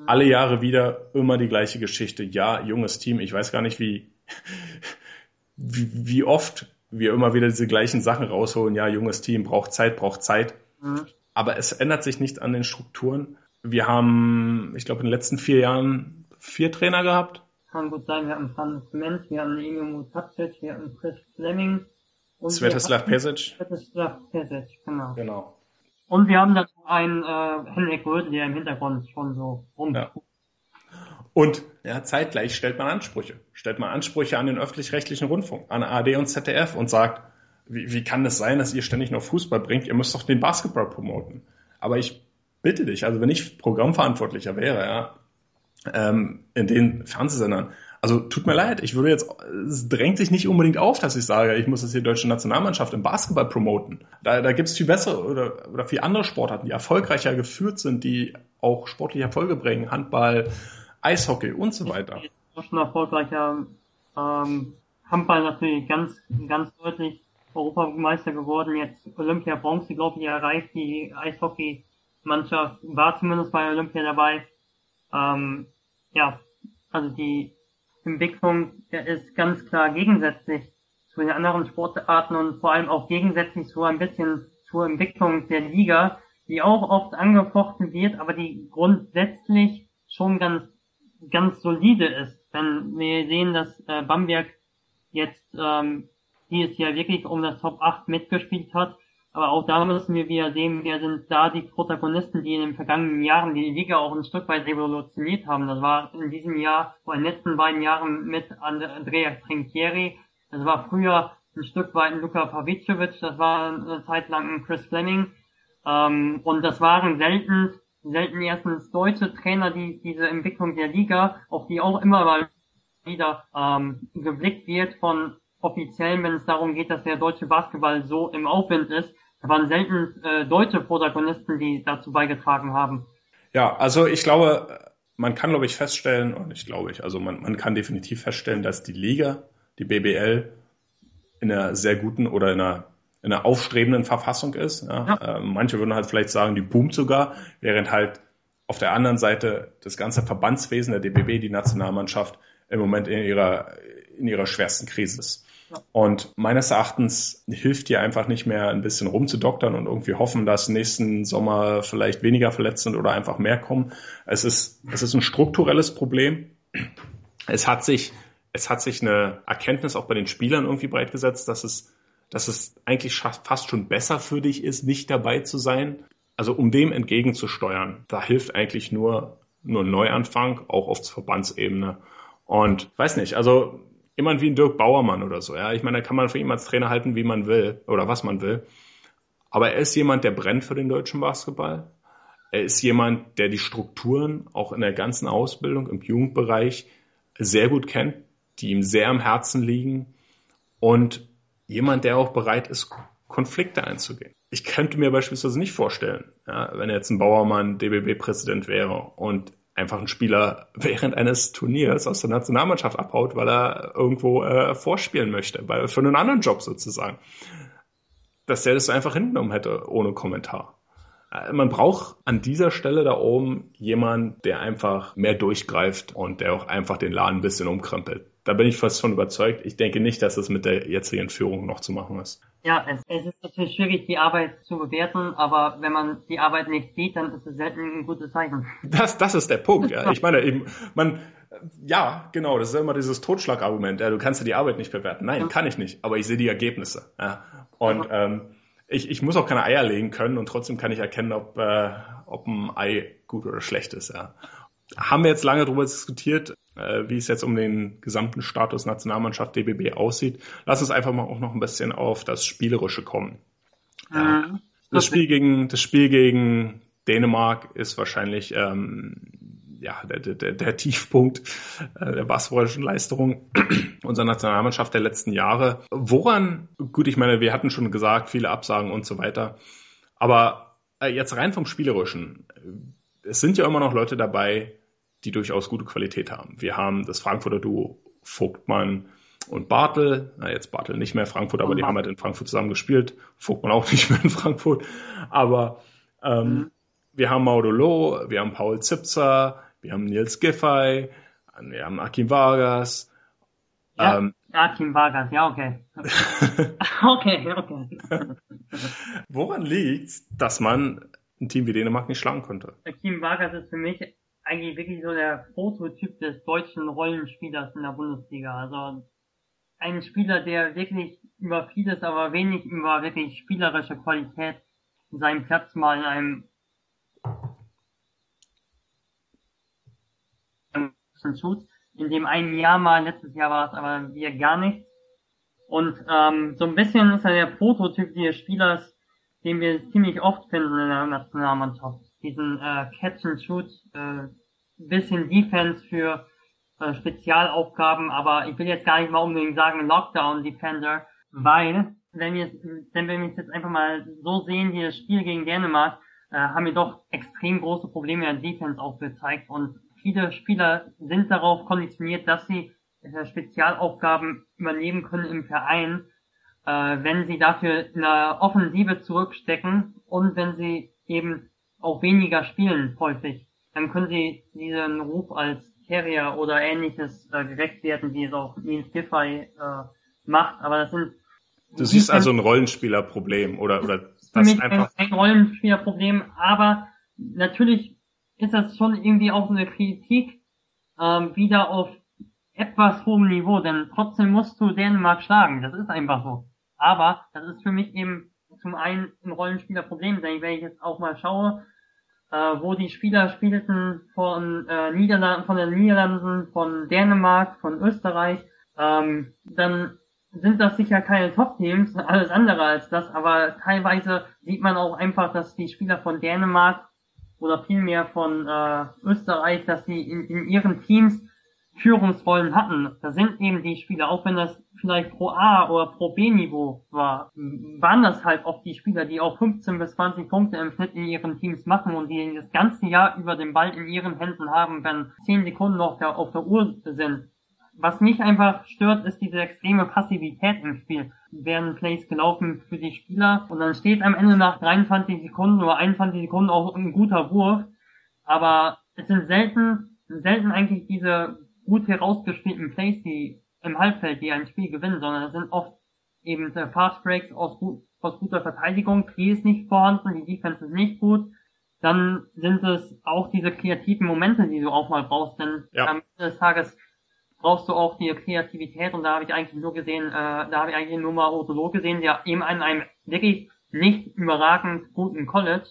Alle Jahre wieder immer die gleiche Geschichte. Ja, junges Team. Ich weiß gar nicht, wie, wie, wie oft wir immer wieder diese gleichen Sachen rausholen. Ja, junges Team braucht Zeit, braucht Zeit. Mhm. Aber es ändert sich nicht an den Strukturen. Wir haben, ich glaube, in den letzten vier Jahren vier Trainer gehabt. Kann gut sein. Wir hatten Franz Menz, wir hatten Ingo Mutacic, wir hatten Chris Fleming. Und Svetoslav Pesic. Svetoslav Pesic, genau. Genau. Und wir haben dazu einen äh, Henrik Rödel, der im Hintergrund schon so rum. Ja. Und ja, zeitgleich stellt man Ansprüche. Stellt man Ansprüche an den öffentlich-rechtlichen Rundfunk, an ARD und ZDF und sagt, wie, wie kann es das sein, dass ihr ständig nur Fußball bringt? Ihr müsst doch den Basketball promoten. Aber ich bitte dich, also wenn ich Programmverantwortlicher wäre, ja, ähm, in den Fernsehsendern, also tut mir leid, ich würde jetzt, es drängt sich nicht unbedingt auf, dass ich sage, ich muss jetzt die deutsche Nationalmannschaft im Basketball promoten. Da, da gibt es viel bessere oder, oder viel andere Sportarten, die erfolgreicher geführt sind, die auch sportliche Erfolge bringen. Handball, Eishockey und so weiter. Schon erfolgreicher ähm, Handball natürlich ganz, ganz deutlich Europameister geworden, jetzt Olympia Bronze, glaube ich, erreicht. Die Eishockey-Mannschaft war zumindest bei Olympia dabei. Ähm, ja, also die Entwicklung ist ganz klar gegensätzlich zu den anderen Sportarten und vor allem auch gegensätzlich so ein bisschen zur Entwicklung der Liga, die auch oft angefochten wird, aber die grundsätzlich schon ganz ganz solide ist. Wenn wir sehen, dass äh, Bamberg jetzt ähm, dieses Jahr wirklich um das Top 8 mitgespielt hat, aber auch da müssen wir wieder sehen, wer sind da die Protagonisten, die in den vergangenen Jahren die Liga auch ein Stück weit revolutioniert haben. Das war in diesem Jahr, vor den letzten beiden Jahren mit Andrea Trinchieri. Das war früher ein Stück weit ein Luka Pavicevic. Das war eine Zeit lang ein Chris Fleming. Ähm, und das waren selten selten erstens deutsche Trainer, die diese Entwicklung der Liga, auf die auch immer mal wieder ähm, geblickt wird von Offiziellen, wenn es darum geht, dass der deutsche Basketball so im Aufwind ist. Da waren selten äh, deutsche Protagonisten, die dazu beigetragen haben. Ja, also ich glaube, man kann, glaube ich, feststellen, und ich glaube ich, also man, man kann definitiv feststellen, dass die Liga, die BBL, in einer sehr guten oder in einer in einer aufstrebenden Verfassung ist. Ja. Ja. Äh, manche würden halt vielleicht sagen, die boomt sogar, während halt auf der anderen Seite das ganze Verbandswesen der DBB, die Nationalmannschaft, im Moment in ihrer, in ihrer schwersten Krise ist. Und meines Erachtens hilft dir einfach nicht mehr ein bisschen rumzudoktern und irgendwie hoffen, dass nächsten Sommer vielleicht weniger verletzt sind oder einfach mehr kommen. Es ist, es ist ein strukturelles Problem. Es hat sich, es hat sich eine Erkenntnis auch bei den Spielern irgendwie breitgesetzt, dass es dass es eigentlich fast schon besser für dich ist, nicht dabei zu sein. Also um dem entgegenzusteuern, da hilft eigentlich nur, nur ein Neuanfang, auch auf Verbandsebene. Und weiß nicht, also jemand wie ein Dirk Bauermann oder so, ja. Ich meine, da kann man für ihn als Trainer halten, wie man will oder was man will. Aber er ist jemand, der brennt für den deutschen Basketball. Er ist jemand, der die Strukturen auch in der ganzen Ausbildung im Jugendbereich sehr gut kennt, die ihm sehr am Herzen liegen und jemand, der auch bereit ist, Konflikte einzugehen. Ich könnte mir beispielsweise nicht vorstellen, ja, wenn jetzt ein Bauermann DBB-Präsident wäre und einfach ein Spieler während eines Turniers aus der Nationalmannschaft abhaut, weil er irgendwo äh, vorspielen möchte, weil für einen anderen Job sozusagen, dass der das einfach hingenommen hätte ohne Kommentar. Äh, man braucht an dieser Stelle da oben jemand, der einfach mehr durchgreift und der auch einfach den Laden ein bisschen umkrempelt. Da bin ich fast von überzeugt. Ich denke nicht, dass es mit der jetzigen Führung noch zu machen ist. Ja, es, es ist natürlich schwierig, die Arbeit zu bewerten, aber wenn man die Arbeit nicht sieht, dann ist es selten ein gutes Zeichen. Das, das ist der Punkt. Ja. Ich meine, eben, man, ja, genau, das ist immer dieses Totschlagargument. Ja, du kannst ja die Arbeit nicht bewerten. Nein, kann ich nicht, aber ich sehe die Ergebnisse. Ja. Und ähm, ich, ich muss auch keine Eier legen können und trotzdem kann ich erkennen, ob, äh, ob ein Ei gut oder schlecht ist. Ja. Haben wir jetzt lange darüber diskutiert, wie es jetzt um den gesamten Status Nationalmannschaft DBB aussieht. Lass uns einfach mal auch noch ein bisschen auf das Spielerische kommen. Mhm. Das Spiel gegen das Spiel gegen Dänemark ist wahrscheinlich ähm, ja, der, der, der Tiefpunkt äh, der basketballischen Leistung unserer Nationalmannschaft der letzten Jahre. Woran, gut, ich meine, wir hatten schon gesagt, viele Absagen und so weiter, aber äh, jetzt rein vom Spielerischen, es sind ja immer noch Leute dabei, die durchaus gute Qualität haben. Wir haben das Frankfurter Duo Vogtmann und Bartel, na jetzt Bartel nicht mehr Frankfurt, aber die haben halt in Frankfurt zusammen gespielt, Vogtmann auch nicht mehr in Frankfurt, aber ähm, mhm. wir haben Maudolo, wir haben Paul Zipzer, wir haben Nils Giffey, wir haben Akim Vargas. Ja, ähm, Akim Vargas, ja, okay. okay, okay. Woran liegt dass man ein Team wie Dänemark nicht schlagen konnte? Akim Vargas ist für mich eigentlich wirklich so der Prototyp des deutschen Rollenspielers in der Bundesliga. Also ein Spieler, der wirklich über vieles, aber wenig über wirklich spielerische Qualität seinen Platz mal in einem tut. In dem einen Jahr mal, letztes Jahr war es aber wieder gar nichts. Und ähm, so ein bisschen ist er der Prototyp des Spielers, den wir ziemlich oft finden in der Nationalmannschaft. Diesen äh, Catch and Shoot, äh, bisschen Defense für äh, Spezialaufgaben, aber ich will jetzt gar nicht mal unbedingt sagen Lockdown Defender, weil wenn wir wenn wir jetzt einfach mal so sehen, wie das Spiel gegen Dänemark, äh, haben wir doch extrem große Probleme in der Defense aufgezeigt und viele Spieler sind darauf konditioniert, dass sie äh, Spezialaufgaben übernehmen können im Verein, äh, wenn sie dafür in der Offensive zurückstecken und wenn sie eben auch weniger spielen häufig, dann können sie diesen Ruf als Terrier oder ähnliches äh, gerecht werden, wie es auch Nils Giffey äh, macht. Aber das sind Du siehst also ein Rollenspielerproblem oder oder das mich einfach ein, Rollenspielerproblem, aber natürlich ist das schon irgendwie auch eine Kritik ähm, wieder auf etwas hohem Niveau, denn trotzdem musst du Dänemark schlagen. Das ist einfach so. Aber das ist für mich eben zum einen ein Rollenspielerproblem, denn wenn ich jetzt auch mal schaue, wo die Spieler spielten von äh, Niederlanden, von den Niederlanden, von Dänemark, von Österreich, ähm, dann sind das sicher keine Top-Teams, alles andere als das, aber teilweise sieht man auch einfach, dass die Spieler von Dänemark oder vielmehr von äh, Österreich, dass sie in, in ihren Teams Führungsrollen hatten. Da sind eben die Spieler, auch wenn das vielleicht Pro A oder Pro B Niveau war, waren das halt oft die Spieler, die auch 15 bis 20 Punkte im Schnitt in ihren Teams machen und die das ganze Jahr über den Ball in ihren Händen haben, wenn 10 Sekunden noch auf der Uhr sind. Was mich einfach stört, ist diese extreme Passivität im Spiel. Werden Plays gelaufen für die Spieler und dann steht am Ende nach 23 Sekunden oder 21 Sekunden auch ein guter Wurf. Aber es sind selten, selten eigentlich diese gut herausgespielten Plays, die im Halbfeld, die ein Spiel gewinnen, sondern es sind oft eben Fast Breaks aus, gut, aus guter Verteidigung. Die ist nicht vorhanden, die Defense ist nicht gut. Dann sind es auch diese kreativen Momente, die du auch mal brauchst, denn ja. am Ende des Tages brauchst du auch die Kreativität und da habe ich eigentlich nur gesehen, äh, da habe ich eigentlich nur mal Otolo gesehen, der eben an einem wirklich nicht überragend guten College,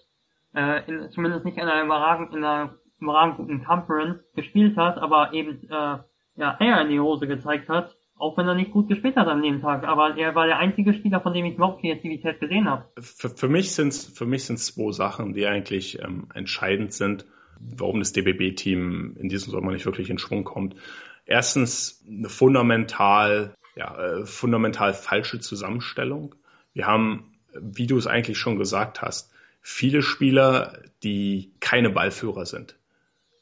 äh, in, zumindest nicht in einer überragend, in einer überragend guten Conference gespielt hat, aber eben äh, ja Eier in die Hose gezeigt hat, auch wenn er nicht gut gespielt hat an dem Tag. Aber er war der einzige Spieler, von dem ich überhaupt Kreativität gesehen habe. Für, für mich sind es für mich sind zwei Sachen, die eigentlich ähm, entscheidend sind, warum das DBB-Team in diesem Sommer nicht wirklich in Schwung kommt erstens eine fundamental, ja, äh, fundamental falsche Zusammenstellung. Wir haben, wie du es eigentlich schon gesagt hast, viele Spieler, die keine Ballführer sind.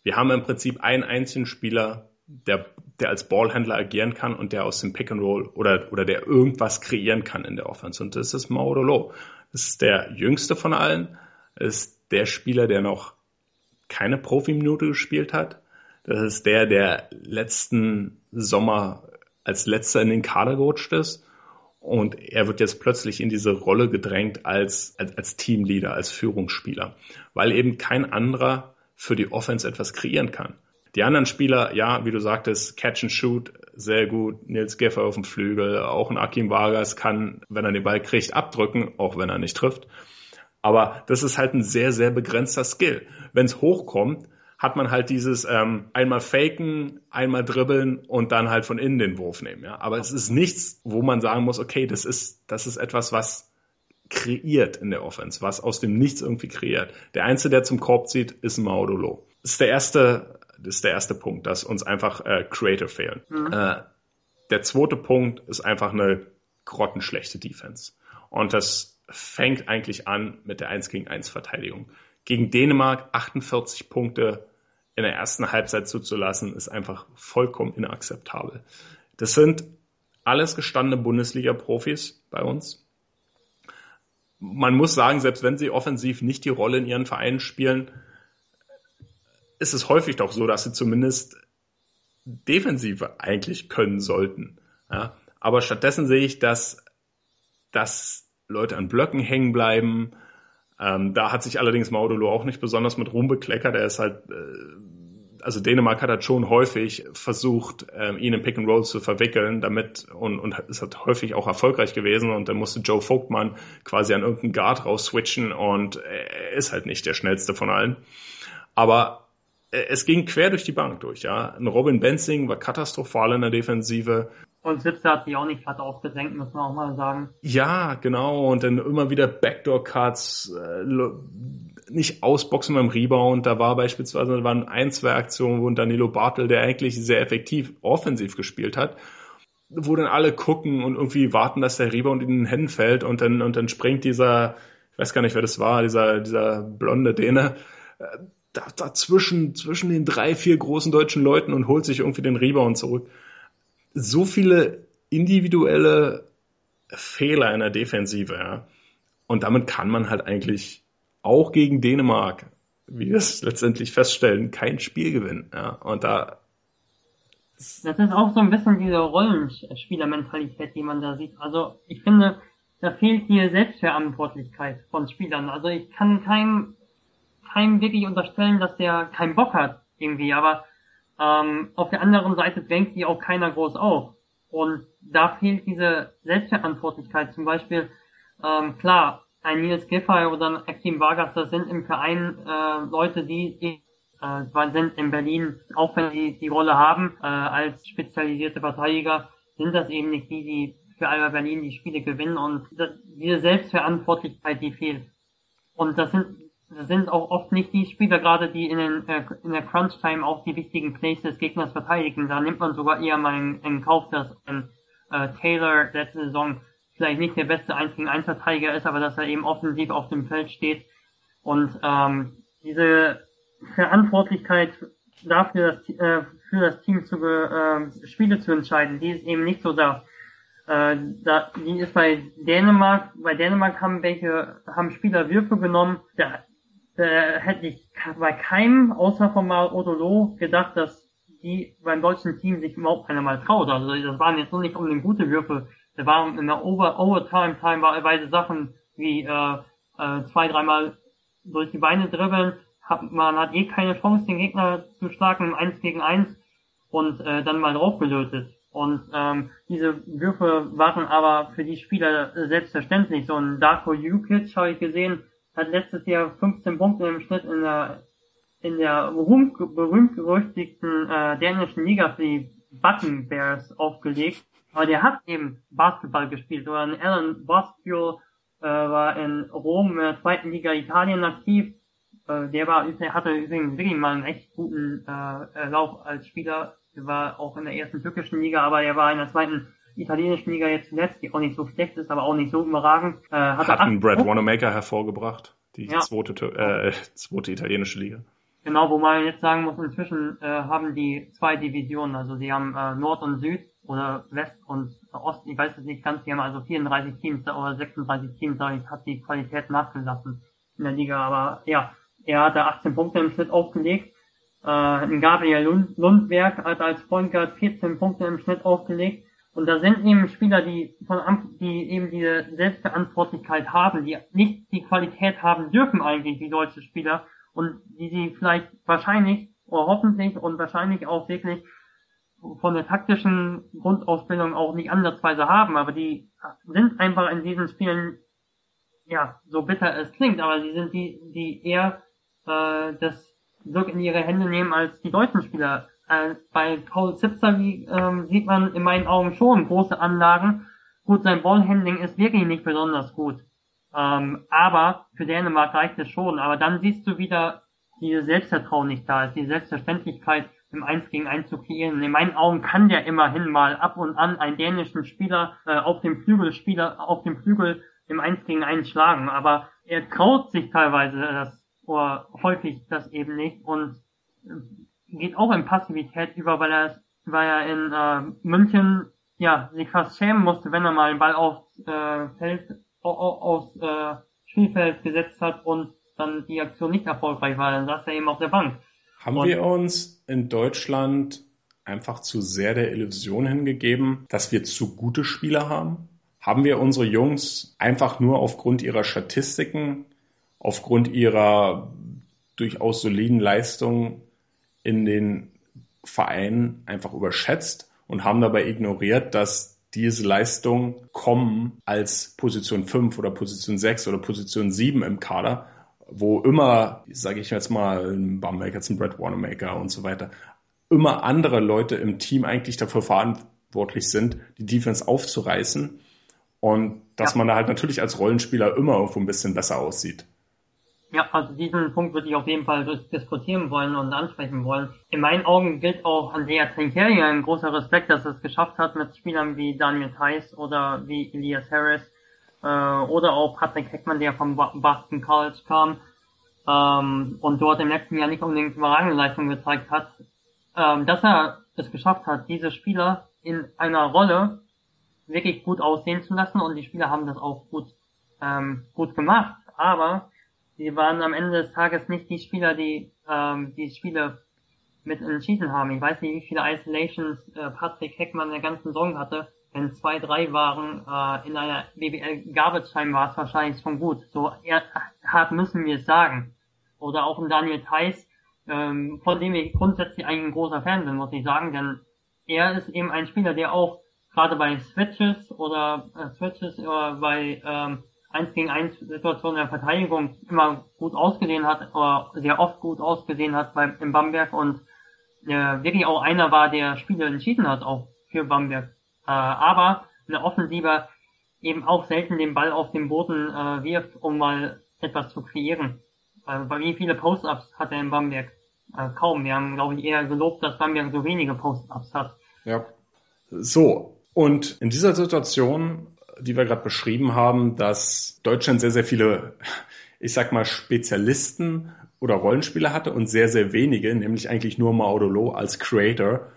Wir haben im Prinzip einen einzigen Spieler, der, der als Ballhändler agieren kann und der aus dem Pick and Roll oder, oder der irgendwas kreieren kann in der Offense. Und das ist Maudolo. Das ist der jüngste von allen. Das ist der Spieler, der noch keine Profiminute gespielt hat. Das ist der, der letzten Sommer als letzter in den Kader gerutscht ist. Und er wird jetzt plötzlich in diese Rolle gedrängt als, als, als Teamleader, als Führungsspieler, weil eben kein anderer für die Offense etwas kreieren kann. Die anderen Spieler, ja, wie du sagtest, Catch and Shoot, sehr gut. Nils Geffer auf dem Flügel, auch ein Akim Vargas kann, wenn er den Ball kriegt, abdrücken, auch wenn er nicht trifft. Aber das ist halt ein sehr, sehr begrenzter Skill. Wenn es hochkommt, hat man halt dieses ähm, einmal faken, einmal dribbeln und dann halt von innen den Wurf nehmen. Ja? Aber es ist nichts, wo man sagen muss, okay, das ist, das ist etwas, was kreiert in der Offense, was aus dem Nichts irgendwie kreiert. Der Einzige, der zum Korb zieht, ist Maudolo. Das ist der erste, das ist der erste Punkt, dass uns einfach äh, Creator fehlen. Mhm. Äh, der zweite Punkt ist einfach eine grottenschlechte Defense. Und das fängt eigentlich an mit der 1 gegen 1 Verteidigung. Gegen Dänemark 48 Punkte in der ersten Halbzeit zuzulassen, ist einfach vollkommen inakzeptabel. Das sind alles gestandene Bundesliga-Profis bei uns. Man muss sagen, selbst wenn sie offensiv nicht die Rolle in ihren Vereinen spielen, ist es häufig doch so, dass sie zumindest Defensive eigentlich können sollten. Ja? Aber stattdessen sehe ich, dass, dass Leute an Blöcken hängen bleiben, ähm, da hat sich allerdings Maudolo auch nicht besonders mit Ruhm bekleckert. Er ist halt, äh, also Dänemark hat halt schon häufig versucht, ähm, ihn in Pick and Roll zu verwickeln, damit und, und ist halt häufig auch erfolgreich gewesen. Und dann musste Joe Vogtmann quasi an irgendeinen Guard rausswitchen und er ist halt nicht der schnellste von allen. Aber äh, es ging quer durch die Bank durch, ja. Robin Benzing war katastrophal in der Defensive. Und Sitze hat sich auch nicht gerade aufgedrängt, muss man auch mal sagen. Ja, genau. Und dann immer wieder Backdoor-Cuts, äh, nicht ausboxen beim Rebound. Da war beispielsweise, da waren ein, zwei Aktionen, wo Danilo Bartel, der eigentlich sehr effektiv offensiv gespielt hat, wo dann alle gucken und irgendwie warten, dass der Rebound in den Händen fällt und dann, und dann springt dieser, ich weiß gar nicht, wer das war, dieser, dieser blonde Däne, äh, da, dazwischen, zwischen den drei, vier großen deutschen Leuten und holt sich irgendwie den Rebound zurück so viele individuelle Fehler in der Defensive, ja. Und damit kann man halt eigentlich auch gegen Dänemark, wie wir es letztendlich feststellen, kein Spiel gewinnen, ja. Und da das ist auch so ein bisschen diese Rollenspielermentalität, die man da sieht. Also ich finde, da fehlt hier Selbstverantwortlichkeit von Spielern. Also ich kann keinem, keinem wirklich unterstellen, dass der keinen Bock hat irgendwie, aber ähm, auf der anderen Seite drängt die auch keiner groß auf. Und da fehlt diese Selbstverantwortlichkeit. Zum Beispiel, ähm, klar, ein Nils Giffey oder ein Akim Vargas, das sind im Verein äh, Leute, die, die äh, sind in Berlin, auch wenn sie die Rolle haben, äh, als spezialisierte Verteidiger, sind das eben nicht die, die für Alba Berlin die Spiele gewinnen und das, diese Selbstverantwortlichkeit, die fehlt. Und das sind sind auch oft nicht die Spieler gerade, die in, den, äh, in der Crunch-Time auch die wichtigen Plays des Gegners verteidigen. Da nimmt man sogar eher mal in, in Kauf, dass ein äh, Taylor letzte Saison vielleicht nicht der beste 1 gegen 1 Verteidiger ist, aber dass er eben offensiv auf dem Feld steht. Und ähm, diese Verantwortlichkeit dafür, das, äh, für das Team zu äh, Spiele zu entscheiden, die ist eben nicht so da. Äh, da, die ist bei Dänemark, bei Dänemark haben welche, haben Spieler Würfe genommen, da äh, hätte ich bei keinem, außer von mal Odolo, gedacht, dass die beim deutschen Team sich überhaupt keiner mal traut. Also das waren jetzt nur nicht unbedingt gute Würfe. Da waren in der Over Overtime teilweise Sachen wie äh, äh, zwei, dreimal durch die Beine dribbeln. Hat, man hat eh keine Chance, den Gegner zu schlagen im 1 gegen 1 und äh, dann mal draufgelötet. Und ähm, diese Würfe waren aber für die Spieler selbstverständlich. So ein Darko Jukic habe ich gesehen, hat letztes Jahr 15 Punkte im Schnitt in der in der berühmt-berüchtigten äh, dänischen Liga für die Button Bears aufgelegt. Aber der hat eben Basketball gespielt. Oder ein Alan Bostiol äh, war in Rom in der zweiten Liga Italien aktiv. Äh, der war, hatte übrigens wirklich mal einen echt guten äh, Lauf als Spieler. Der war auch in der ersten türkischen Liga, aber er war in der zweiten italienischen Liga jetzt zuletzt, die auch nicht so schlecht ist, aber auch nicht so überragend. Äh, hat einen Brad Wanamaker hervorgebracht, die ja. zweite, äh, zweite italienische Liga. Genau, wo man jetzt sagen muss, inzwischen äh, haben die zwei Divisionen, also sie haben äh, Nord und Süd oder West und Ost, ich weiß es nicht ganz, die haben also 34 Teams oder 36 Teams, da hat die Qualität nachgelassen in der Liga, aber ja, er hatte 18 Punkte im Schnitt aufgelegt, äh, Gabriel Lund, Lundberg hat als Point Guard 14 Punkte im Schnitt aufgelegt Und da sind eben Spieler, die von die eben diese Selbstverantwortlichkeit haben, die nicht die Qualität haben dürfen eigentlich, wie deutsche Spieler, und die sie vielleicht wahrscheinlich oder hoffentlich und wahrscheinlich auch wirklich von der taktischen Grundausbildung auch nicht ansatzweise haben, aber die sind einfach in diesen Spielen, ja, so bitter es klingt, aber sie sind die, die eher äh, das Glück in ihre Hände nehmen als die deutschen Spieler. Äh, bei Paul Zipser wie, ähm, sieht man in meinen Augen schon große Anlagen. Gut, sein Ballhandling ist wirklich nicht besonders gut. Ähm, aber für Dänemark reicht es schon. Aber dann siehst du wieder, diese Selbstvertrauen nicht da ist, die Selbstverständlichkeit im 1 gegen 1 zu kreieren. In meinen Augen kann der immerhin mal ab und an einen dänischen Spieler äh, auf dem Flügel Spieler auf dem Flügel im 1 gegen 1 schlagen, aber er traut sich teilweise das oder häufig das eben nicht und geht auch in Passivität über, weil er weil er in äh, München ja sich fast schämen musste, wenn er mal den Ball aufs äh, Feld aufs äh, Spielfeld gesetzt hat und dann die Aktion nicht erfolgreich war, dann saß er eben auf der Bank. Haben und wir uns in Deutschland einfach zu sehr der Illusion hingegeben, dass wir zu gute Spieler haben? Haben wir unsere Jungs einfach nur aufgrund ihrer Statistiken, aufgrund ihrer durchaus soliden Leistungen in den Vereinen einfach überschätzt und haben dabei ignoriert, dass diese Leistungen kommen als Position 5 oder Position 6 oder Position 7 im Kader wo immer, sage ich jetzt mal, ein Bummaker, ein Brad Wanamaker und so weiter, immer andere Leute im Team eigentlich dafür verantwortlich sind, die Defense aufzureißen und dass ja. man da halt natürlich als Rollenspieler immer irgendwo ein bisschen besser aussieht. Ja, also diesen Punkt würde ich auf jeden Fall diskutieren wollen und ansprechen wollen. In meinen Augen gilt auch Andrea Trinkeri ein großer Respekt, dass er es geschafft hat mit Spielern wie Daniel Theiss oder wie Elias Harris, äh, oder auch Patrick Heckmann, der vom Boston College kam ähm, und dort im letzten Jahr nicht unbedingt überragende Leistung gezeigt hat, ähm, dass er es geschafft hat, diese Spieler in einer Rolle wirklich gut aussehen zu lassen und die Spieler haben das auch gut ähm, gut gemacht, aber sie waren am Ende des Tages nicht die Spieler, die ähm, die Spiele mit entschieden haben. Ich weiß nicht, wie viele Isolations äh, Patrick Heckmann in der ganzen Saison hatte, wenn zwei, drei waren, äh, in einer BBL Garbage Time war es wahrscheinlich schon gut. So hart müssen wir es sagen. Oder auch ein Daniel Theiss, ähm, von dem ich grundsätzlich eigentlich ein großer Fan bin, muss ich sagen, denn er ist eben ein Spieler, der auch gerade bei Switches oder äh, Switches oder bei ähm, 1 gegen 1 Situationen der Verteidigung immer gut ausgesehen hat, oder sehr oft gut ausgesehen hat bei, in Bamberg und äh, wirklich auch einer war, der Spiele entschieden hat, auch für Bamberg. Äh, aber eine Offensive eben auch selten den Ball auf den Boden äh, wirft, um mal etwas zu kreieren. Äh, wie viele Post-Ups hat er in Bamberg? Äh, kaum. Wir haben, glaube ich, eher gelobt, dass Bamberg so wenige Post-Ups hat. Ja. So. Und in dieser Situation, die wir gerade beschrieben haben, dass Deutschland sehr, sehr viele, ich sag mal, Spezialisten oder Rollenspieler hatte und sehr, sehr wenige, nämlich eigentlich nur Maudolo als Creator,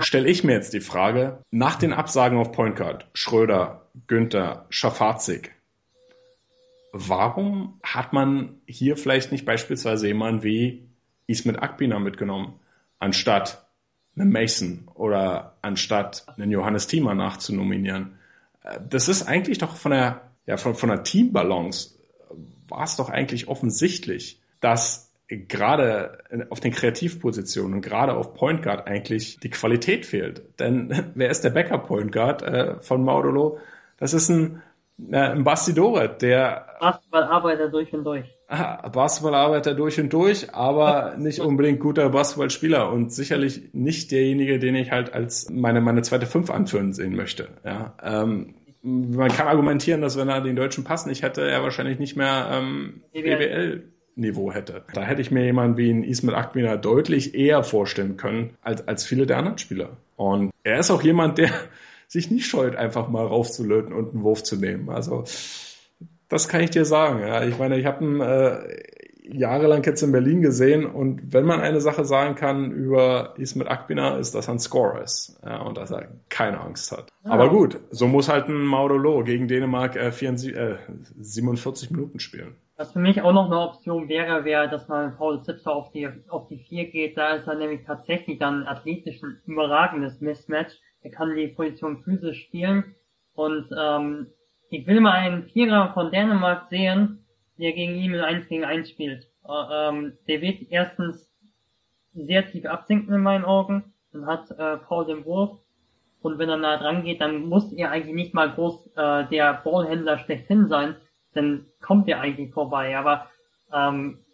stelle ich mir jetzt die Frage, nach den Absagen auf Point Guard, Schröder, Günther, Schafazik, warum hat man hier vielleicht nicht beispielsweise jemanden wie Ismet Akbina mitgenommen, anstatt einen Mason oder anstatt einen Johannes Thiemer nachzunominieren? Das ist eigentlich doch von der, ja, von, von der Teambalance war es doch eigentlich offensichtlich, dass gerade auf den Kreativpositionen und gerade auf Point Guard eigentlich die Qualität fehlt. Denn wer ist der Backup Point Guard äh, von Maudolo? Das ist ein, äh, ein Bastidore, der Basketballarbeiter durch und durch. Basketballarbeiter durch und durch, aber nicht unbedingt guter Basketballspieler und sicherlich nicht derjenige, den ich halt als meine meine zweite Fünf anführen sehen möchte. Ja, ähm, man kann argumentieren, dass wenn er den deutschen Pass nicht hätte, er wahrscheinlich nicht mehr ähm, BWL Niveau hätte. Da hätte ich mir jemanden wie ein Ismail Akbina deutlich eher vorstellen können als, als viele der anderen Spieler. Und er ist auch jemand, der sich nicht scheut, einfach mal raufzulöten und einen Wurf zu nehmen. Also das kann ich dir sagen. Ja, ich meine, ich habe ihn äh, jahrelang jetzt in Berlin gesehen und wenn man eine Sache sagen kann über Ismet Akbina, ist, dass er ein Scorer ist ja, und dass er keine Angst hat. Ja. Aber gut, so muss halt ein Maudolo gegen Dänemark äh, 44, äh, 47 Minuten spielen. Was für mich auch noch eine Option wäre, wäre, dass man Paul Zipser auf die, auf die vier geht. Da ist er nämlich tatsächlich dann athletisch ein überragendes Mismatch. Er kann die Position physisch spielen und ähm, ich will mal einen Vierer von Dänemark sehen, der gegen ihn in 1 gegen 1 spielt. Äh, ähm, der wird erstens sehr tief absinken in meinen Augen. Dann hat äh, Paul den Wurf. Und wenn er nah dran geht, dann muss er eigentlich nicht mal groß äh, der Ballhändler schlechthin sein. Dann kommt er eigentlich vorbei. Aber ähm,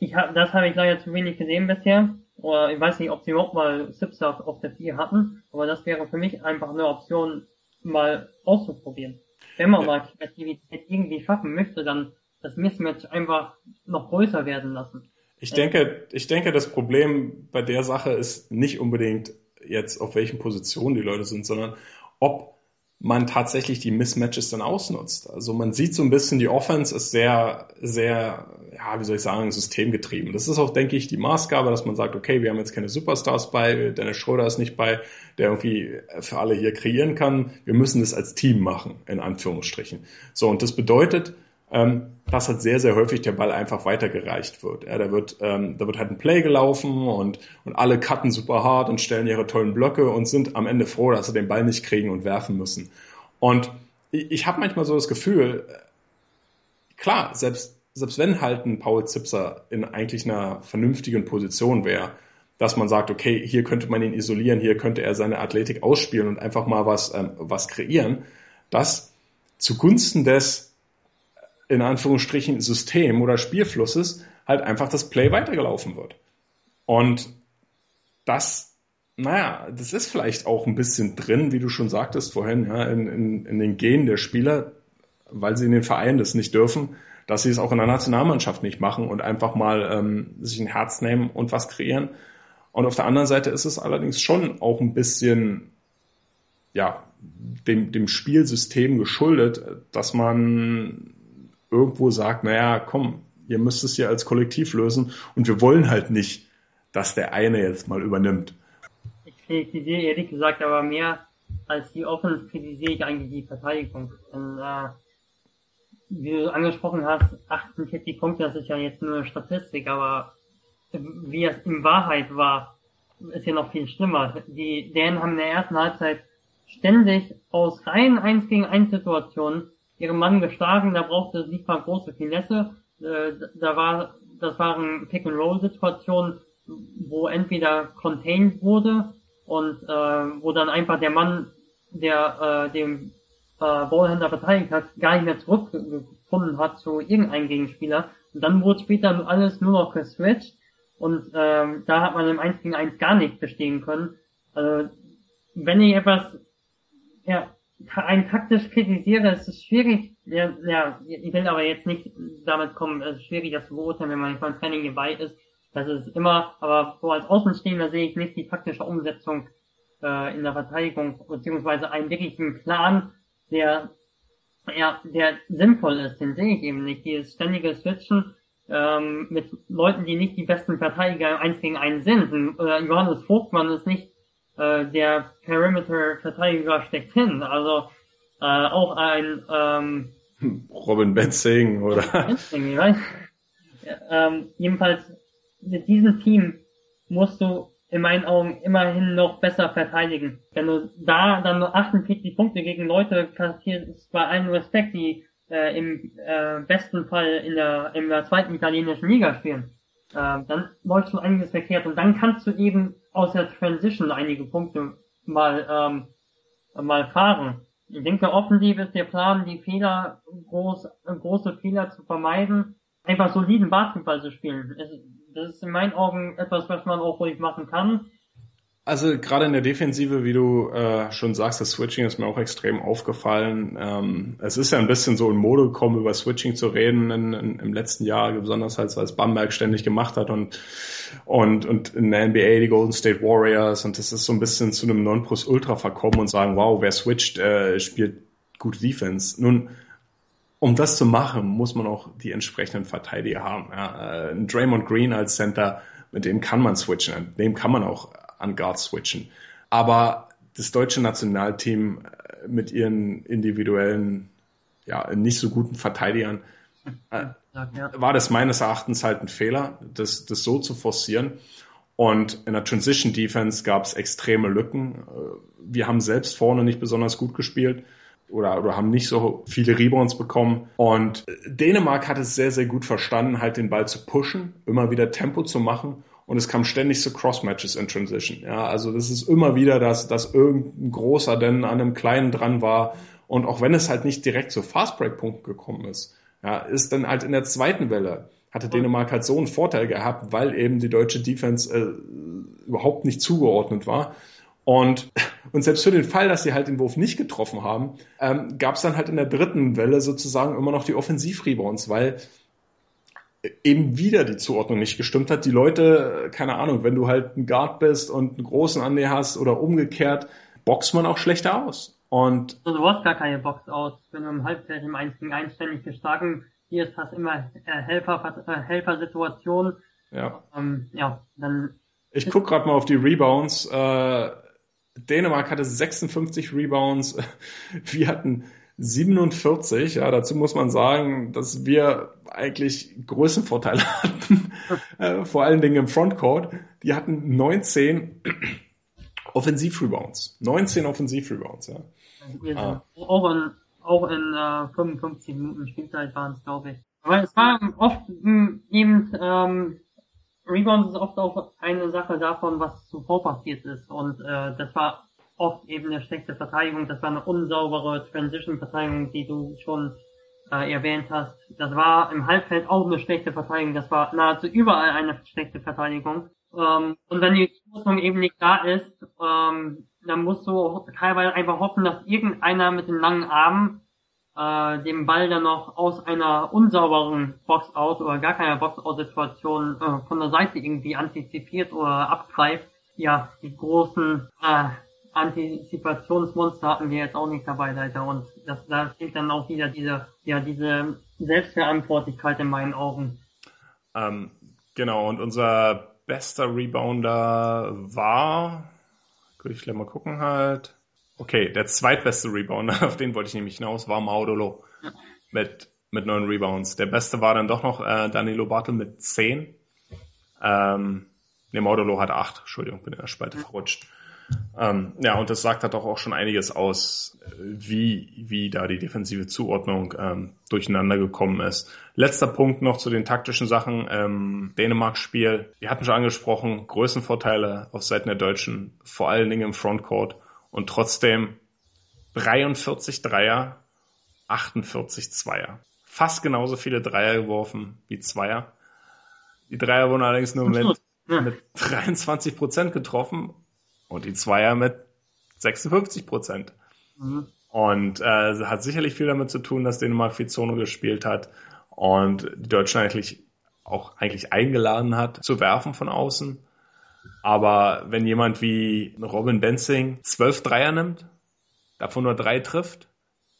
ich hab, das habe ich leider zu wenig gesehen bisher. Oder ich weiß nicht, ob sie überhaupt mal Sipser auf der 4 hatten. Aber das wäre für mich einfach eine Option, mal auszuprobieren. Wenn man mal Kreativität irgendwie schaffen möchte, dann das Mismatch einfach noch größer werden lassen. Ich denke, ich denke, das Problem bei der Sache ist nicht unbedingt jetzt, auf welchen Positionen die Leute sind, sondern ob man tatsächlich die Mismatches dann ausnutzt. Also man sieht so ein bisschen, die Offense ist sehr, sehr, ja, wie soll ich sagen, systemgetrieben. Das ist auch, denke ich, die Maßgabe, dass man sagt, okay, wir haben jetzt keine Superstars bei, Dennis Schröder ist nicht bei, der irgendwie für alle hier kreieren kann. Wir müssen das als Team machen, in Anführungsstrichen. So, und das bedeutet, ähm, dass halt sehr, sehr häufig der Ball einfach weitergereicht wird. Ja, da wird, ähm, da wird halt ein Play gelaufen und, und alle cutten super hart und stellen ihre tollen Blöcke und sind am Ende froh, dass sie den Ball nicht kriegen und werfen müssen. Und ich, ich habe manchmal so das Gefühl, klar, selbst, selbst wenn halt ein Paul Zipser in eigentlich einer vernünftigen Position wäre, dass man sagt, okay, hier könnte man ihn isolieren, hier könnte er seine Athletik ausspielen und einfach mal was, ähm, was kreieren, dass zugunsten des in Anführungsstrichen System oder Spielflusses halt einfach das Play weitergelaufen wird. Und das, naja, das ist vielleicht auch ein bisschen drin, wie du schon sagtest vorhin, ja, in, in, in den Genen der Spieler, weil sie in den Vereinen das nicht dürfen, dass sie es auch in der Nationalmannschaft nicht machen und einfach mal ähm, sich ein Herz nehmen und was kreieren. Und auf der anderen Seite ist es allerdings schon auch ein bisschen, ja, dem, dem Spielsystem geschuldet, dass man irgendwo sagt, naja, komm, ihr müsst es hier als Kollektiv lösen und wir wollen halt nicht, dass der eine jetzt mal übernimmt. Ich kritisiere ehrlich gesagt aber mehr als die Offense kritisiere ich eigentlich die Verteidigung. Denn, äh, wie du angesprochen hast, 48 Punkte, das ist ja jetzt nur eine Statistik, aber wie es in Wahrheit war, ist ja noch viel schlimmer. Die Dänen haben in der ersten Halbzeit ständig aus rein 1 gegen 1 Situationen ihren Mann geschlagen, da brauchte nicht mal große Finesse. Äh, da war, das waren Pick-and-Roll-Situationen, wo entweder contained wurde und äh, wo dann einfach der Mann, der äh, dem äh, Ballhändler verteidigt hat, gar nicht mehr zurückgefunden hat zu irgendeinem Gegenspieler. Und dann wurde später alles nur noch geswitcht und ähm, da hat man im 1 gegen 1 gar nicht bestehen können. Also, wenn ich etwas ja, ein taktisch kritisiere, es ist schwierig, ja, ja, ich will aber jetzt nicht damit kommen, es ist schwierig, das zu beurteilen, wenn man nicht beim Training dabei ist. Das ist immer, aber so als Außenstehender sehe ich nicht die taktische Umsetzung äh, in der Verteidigung, beziehungsweise einen wirklichen Plan, der, ja, der sinnvoll ist, den sehe ich eben nicht. Dieses ständige Switchen ähm, mit Leuten, die nicht die besten Verteidiger eins gegen einen sind. Äh, Johannes Vogtmann ist nicht äh, der Perimeter-Verteidiger schlechthin. Also äh, auch ein ähm, Robin Benzing oder Benzing, ich weiß. Ähm, jedenfalls mit diesem Team musst du in meinen Augen immerhin noch besser verteidigen. Wenn du da dann nur 48 Punkte gegen Leute kassierst, bei allen Respekt, die äh, im äh, besten Fall in der, in der zweiten italienischen Liga spielen, äh, dann läuft schon einiges verkehrt und dann kannst du eben aus der Transition einige Punkte mal, ähm, mal fahren. Ich denke, offensiv ist der Plan, die Fehler, groß, große Fehler zu vermeiden, einfach soliden Basketball zu spielen. Das ist in meinen Augen etwas, was man auch ruhig machen kann. Also gerade in der Defensive, wie du äh, schon sagst, das Switching ist mir auch extrem aufgefallen. Ähm, es ist ja ein bisschen so in Mode gekommen, über Switching zu reden in, in, im letzten Jahr, besonders halt, als Bamberg ständig gemacht hat und, und, und in der NBA die Golden State Warriors und das ist so ein bisschen zu einem Nonplusultra verkommen und sagen, wow, wer switcht, äh, spielt gute Defense. Nun, um das zu machen, muss man auch die entsprechenden Verteidiger haben. Ja. Äh, ein Draymond Green als Center, mit dem kann man switchen, mit dem kann man auch an Guard switchen. Aber das deutsche Nationalteam äh, mit ihren individuellen, ja, nicht so guten Verteidigern, äh, war das meines Erachtens halt ein Fehler, das, das so zu forcieren. Und in der Transition Defense gab es extreme Lücken. Äh, wir haben selbst vorne nicht besonders gut gespielt oder, oder haben nicht so viele Rebounds bekommen. Und Dänemark hat es sehr, sehr gut verstanden, halt den Ball zu pushen, immer wieder Tempo zu machen. Und es kam ständig zu Cross-Matches in Transition. Ja, also das ist immer wieder, dass, dass irgendein großer denn an einem kleinen dran war. Und auch wenn es halt nicht direkt zu Fastbreak-Punkten gekommen ist, ja, ist dann halt in der zweiten Welle hatte Dänemark halt so einen Vorteil gehabt, weil eben die deutsche Defense äh, überhaupt nicht zugeordnet war. Und, und selbst für den Fall, dass sie halt den Wurf nicht getroffen haben, ähm, gab es dann halt in der dritten Welle sozusagen immer noch die Offensivrebounds, weil eben wieder die Zuordnung nicht gestimmt hat. Die Leute, keine Ahnung, wenn du halt ein Guard bist und einen großen an dir hast oder umgekehrt, boxt man auch schlechter aus. Und also du hast gar keine Box aus, wenn du im Halbfeld im 1 gegen 1 ständig geschlagen hier ist fast immer äh, Helfer, äh, Helfersituation. Ja. Ähm, ja, dann. Ich guck gerade mal auf die Rebounds. Äh, Dänemark hatte 56 Rebounds. Wir hatten 47. Ja, dazu muss man sagen, dass wir eigentlich Größenvorteile hatten. äh, vor allen Dingen im Frontcourt. Die hatten 19 Offensivrebounds. 19 Offensivrebounds, ja. Ah. Auch in, auch in äh, 55 Minuten Spielzeit waren es, glaube ich. Aber es war oft mh, eben ähm, Rebounds ist oft auch eine Sache davon, was zuvor passiert ist. Und äh, das war oft eben eine schlechte Verteidigung. Das war eine unsaubere Transition-Verteidigung, die du schon äh, erwähnt hast. Das war im Halbfeld auch eine schlechte Verteidigung. Das war nahezu überall eine schlechte Verteidigung. Ähm, und wenn die Zuordnung eben nicht da ist, ähm, dann musst du teilweise einfach hoffen, dass irgendeiner mit den langen Armen äh, den Ball dann noch aus einer unsauberen Box-out oder gar keiner Box-out-Situation äh, von der Seite irgendwie antizipiert oder abgreift. Ja, die großen äh, Antizipationsmonster hatten wir jetzt auch nicht dabei, leider. Und das, da fehlt dann auch wieder diese, ja, diese Selbstverantwortlichkeit in meinen Augen. Ähm, genau, und unser bester Rebounder war, würde ich gleich mal gucken halt, Okay, der zweitbeste Rebounder, auf den wollte ich nämlich hinaus, war Maudolo ja. mit, mit neun Rebounds. Der beste war dann doch noch äh, Danilo Bartel mit zehn. Ähm, ne, Maudolo hat acht. Entschuldigung, bin in der Spalte ja. verrutscht. Ähm, ja, und das sagt halt doch auch schon einiges aus, wie, wie da die defensive Zuordnung ähm, durcheinander gekommen ist. Letzter Punkt noch zu den taktischen Sachen. Ähm, Dänemark-Spiel. Wir hatten schon angesprochen, Größenvorteile auf Seiten der Deutschen, vor allen Dingen im Frontcourt und trotzdem 43 Dreier, 48 Zweier. Fast genauso viele Dreier geworfen wie Zweier. Die Dreier wurden allerdings nur mit, mit 23 Prozent getroffen und die Zweier mit 56 Prozent. Mhm. Und äh, hat sicherlich viel damit zu tun, dass Dänemark viel Zone gespielt hat und die Deutschen eigentlich auch eigentlich eingeladen hat zu werfen von außen. Aber wenn jemand wie Robin Benzing zwölf Dreier nimmt, davon nur drei trifft,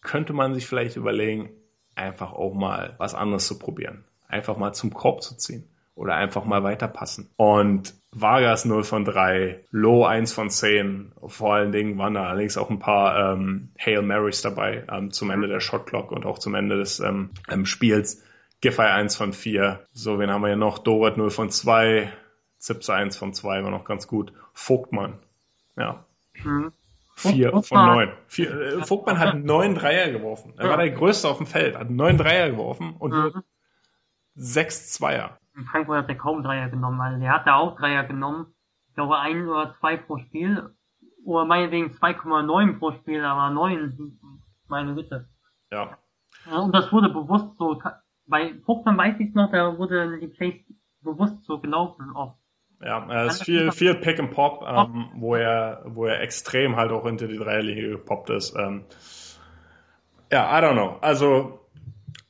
könnte man sich vielleicht überlegen, einfach auch mal was anderes zu probieren. Einfach mal zum Korb zu ziehen oder einfach mal weiterpassen. Und Vargas 0 von 3, Low 1 von 10. Vor allen Dingen waren da allerdings auch ein paar ähm, Hail Marys dabei ähm, zum Ende der Shotclock und auch zum Ende des ähm, ähm Spiels. Giffey 1 von 4. So, wen haben wir hier noch? Doret 0 von 2, Zips 1 von 2 war noch ganz gut. Vogtmann, ja. Mhm. Vier von neun. Vier, äh, Vogtmann hat neun Dreier geworfen. Er ja. war der Größte auf dem Feld, hat neun Dreier geworfen und mhm. Sechs Zweier. In Frankfurt hat er kaum Dreier genommen. Also der hat da auch Dreier genommen. Ich glaube ein oder zwei pro Spiel. Oder meinetwegen 2,9 pro Spiel, aber neun, meine Güte. Ja. Und das wurde bewusst so, bei Vogtmann weiß ich noch, da wurde die Plays bewusst so gelaufen oft. Ja, es ist viel, viel Pick and Pop, ähm, wo er, wo er extrem halt auch hinter die Dreierlinie gepoppt ist. Ähm, ja, I don't know. Also,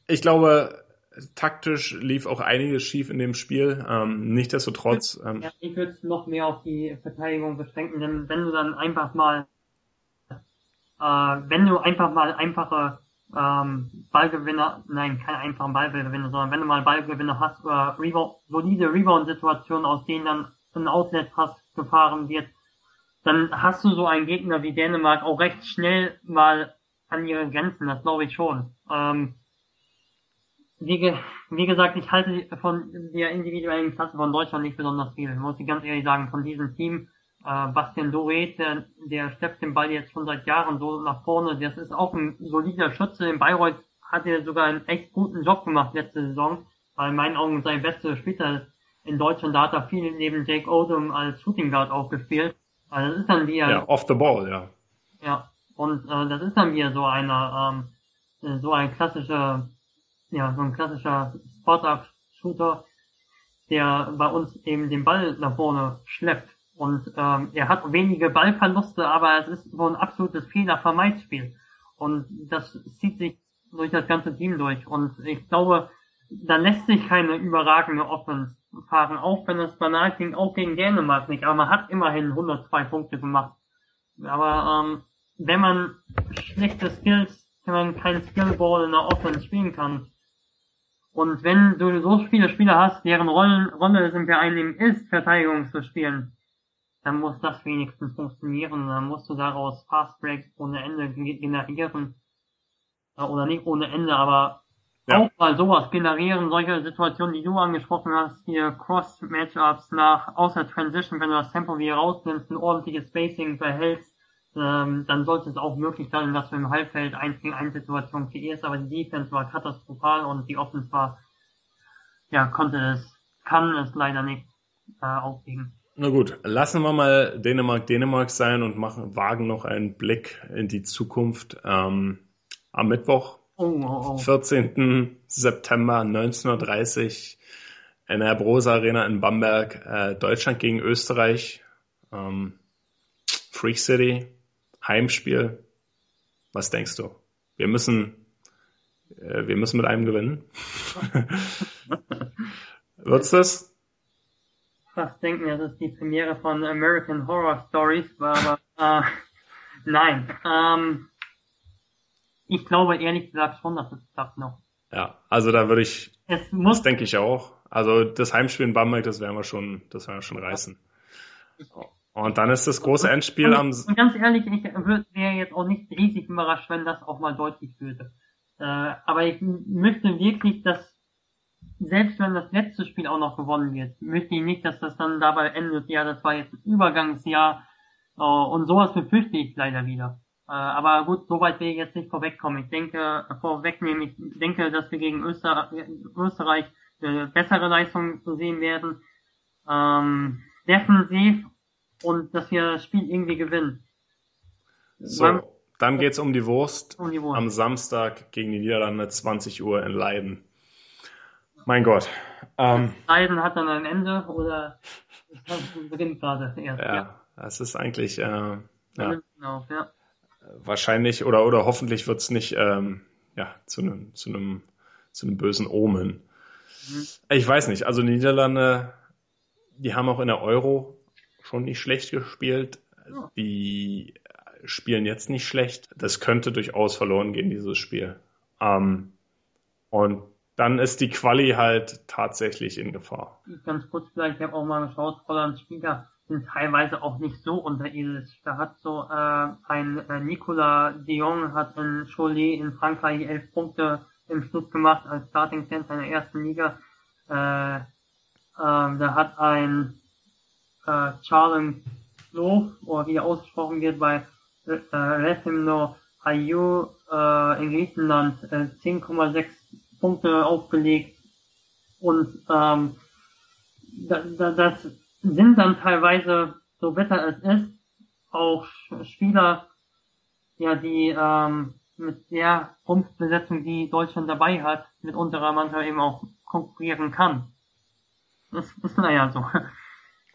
ich glaube, taktisch lief auch einiges schief in dem Spiel. Ähm, Nichtsdestotrotz. Ähm, ja, ich würde es noch mehr auf die Verteidigung beschränken, denn wenn du dann einfach mal, äh, wenn du einfach mal einfache ähm, Ballgewinner, nein, kein einfachen Ballgewinner, sondern wenn du mal Ballgewinner hast oder Rebound, solide Rebound-Situationen, aus denen dann ein Outlet-Pass gefahren wird, dann hast du so einen Gegner wie Dänemark auch recht schnell mal an ihre Grenzen, das glaube ich schon. Ähm, wie, wie gesagt, ich halte von der individuellen Klasse von Deutschland nicht besonders viel. Muss ich ganz ehrlich sagen, von diesem Team. Äh, Bastian Doret, der, der steppt den Ball jetzt schon seit Jahren so nach vorne. Das ist auch ein solider Schütze. In Bayreuth hat er sogar einen echt guten Job gemacht letzte Saison. Weil in meinen Augen sein bester Spieler in Deutschland. Da hat er viel neben Jake Odom als Shooting Guard auch gespielt. Also das ist dann wie Ja, off the ball, ja. Ja, und äh, das ist dann wieder so einer, ähm, so ein klassischer ja, so ein klassischer Spot-Up-Shooter, der bei uns eben den Ball nach vorne schleppt. Und ähm, er hat wenige Ballverluste, aber es ist so ein absolutes Fehlervermeidspiel. Und das zieht sich durch das ganze Team durch. Und ich glaube, da lässt sich keine überragende Offense fahren, auch wenn es banal klingt, auch gegen Dänemark nicht. Aber man hat immerhin 102 Punkte gemacht. Aber ähm, wenn man schlechte Skills, wenn man keinen Skillball in der Offense spielen kann, und wenn du so viele Spieler hast, deren Rollen, Rolle es im Verein ist, Verteidigung zu spielen, dann muss das wenigstens funktionieren. Dann musst du daraus Fast Breaks ohne Ende generieren. Oder nicht ohne Ende, aber ja. auch mal sowas generieren, solche Situationen, die du angesprochen hast, hier Cross-Matchups nach, außer Transition, wenn du das Tempo wieder rausnimmst, ein ordentliches Spacing behältst, ähm, dann sollte es auch möglich sein, dass du im Halbfeld 1 gegen 1 Situation kreierst, aber die Defense war katastrophal und die Offense war, ja, konnte es, kann es leider nicht äh, aufgeben. Na gut, lassen wir mal Dänemark Dänemark sein und machen, wagen noch einen Blick in die Zukunft. Ähm, am Mittwoch, oh, oh, oh. 14. September 1930 in der Brosa Arena in Bamberg, äh, Deutschland gegen Österreich. Ähm, Freak City, Heimspiel. Was denkst du? Wir müssen, äh, wir müssen mit einem gewinnen. Wird's das? Fast denken, das ist die Premiere von American Horror Stories, aber äh, nein. Ähm, ich glaube ehrlich gesagt schon, dass es klappt noch. Ja, also da würde ich, es muss, das denke ich auch. Also das Heimspiel in Bamberg, das werden wir schon, das werden wir schon reißen. Und dann ist das große Endspiel am. Und ganz ehrlich, ich wäre jetzt auch nicht riesig überrascht, wenn das auch mal deutlich würde. Äh, aber ich möchte wirklich, dass selbst wenn das letzte Spiel auch noch gewonnen wird, möchte ich nicht, dass das dann dabei endet, ja, das war jetzt ein Übergangsjahr äh, und sowas befürchte ich leider wieder. Äh, aber gut, soweit will ich jetzt nicht vorwegkommen. Ich denke, vorwegnehmen, ich denke, dass wir gegen Öster Österreich äh, bessere Leistungen zu sehen werden. Ähm, defensiv und dass wir das Spiel irgendwie gewinnen. So, Beim, dann geht's um die Wurst. Um die Wurst. Am Samstag gegen die Niederlande 20 Uhr in Leiden. Mein Gott. Ähm, Leiden hat dann ein Ende oder beginnt gerade erst. Ja, ja, das ist eigentlich äh, ja, genau, ja. wahrscheinlich oder oder hoffentlich wird's nicht ähm, ja zu einem zu einem zu einem bösen Omen. Mhm. Ich weiß nicht. Also Niederlande, die haben auch in der Euro schon nicht schlecht gespielt. Die spielen jetzt nicht schlecht. Das könnte durchaus verloren gehen, dieses Spiel. Ähm, und dann ist die Quali halt tatsächlich in Gefahr. Ganz kurz vielleicht, ich habe auch mal geschaut, Hollands Spieler sind teilweise auch nicht so unterirdisch. Da hat so äh, ein äh, Nicolas Dion hat in Cholet in Frankreich elf Punkte im Schnitt gemacht als Starting Center in der ersten Liga. Äh, äh, da hat ein äh, Charlem Flo, oder wie er ausgesprochen wird, bei äh, Refimno Ayu äh, in Griechenland äh, 10,6 Punkte aufgelegt und ähm, da, da, das sind dann teilweise, so besser es ist, auch Spieler, ja, die ähm, mit der Rumpfbesetzung, die Deutschland dabei hat, mit unserer Mannschaft eben auch konkurrieren kann. Das ist naja so.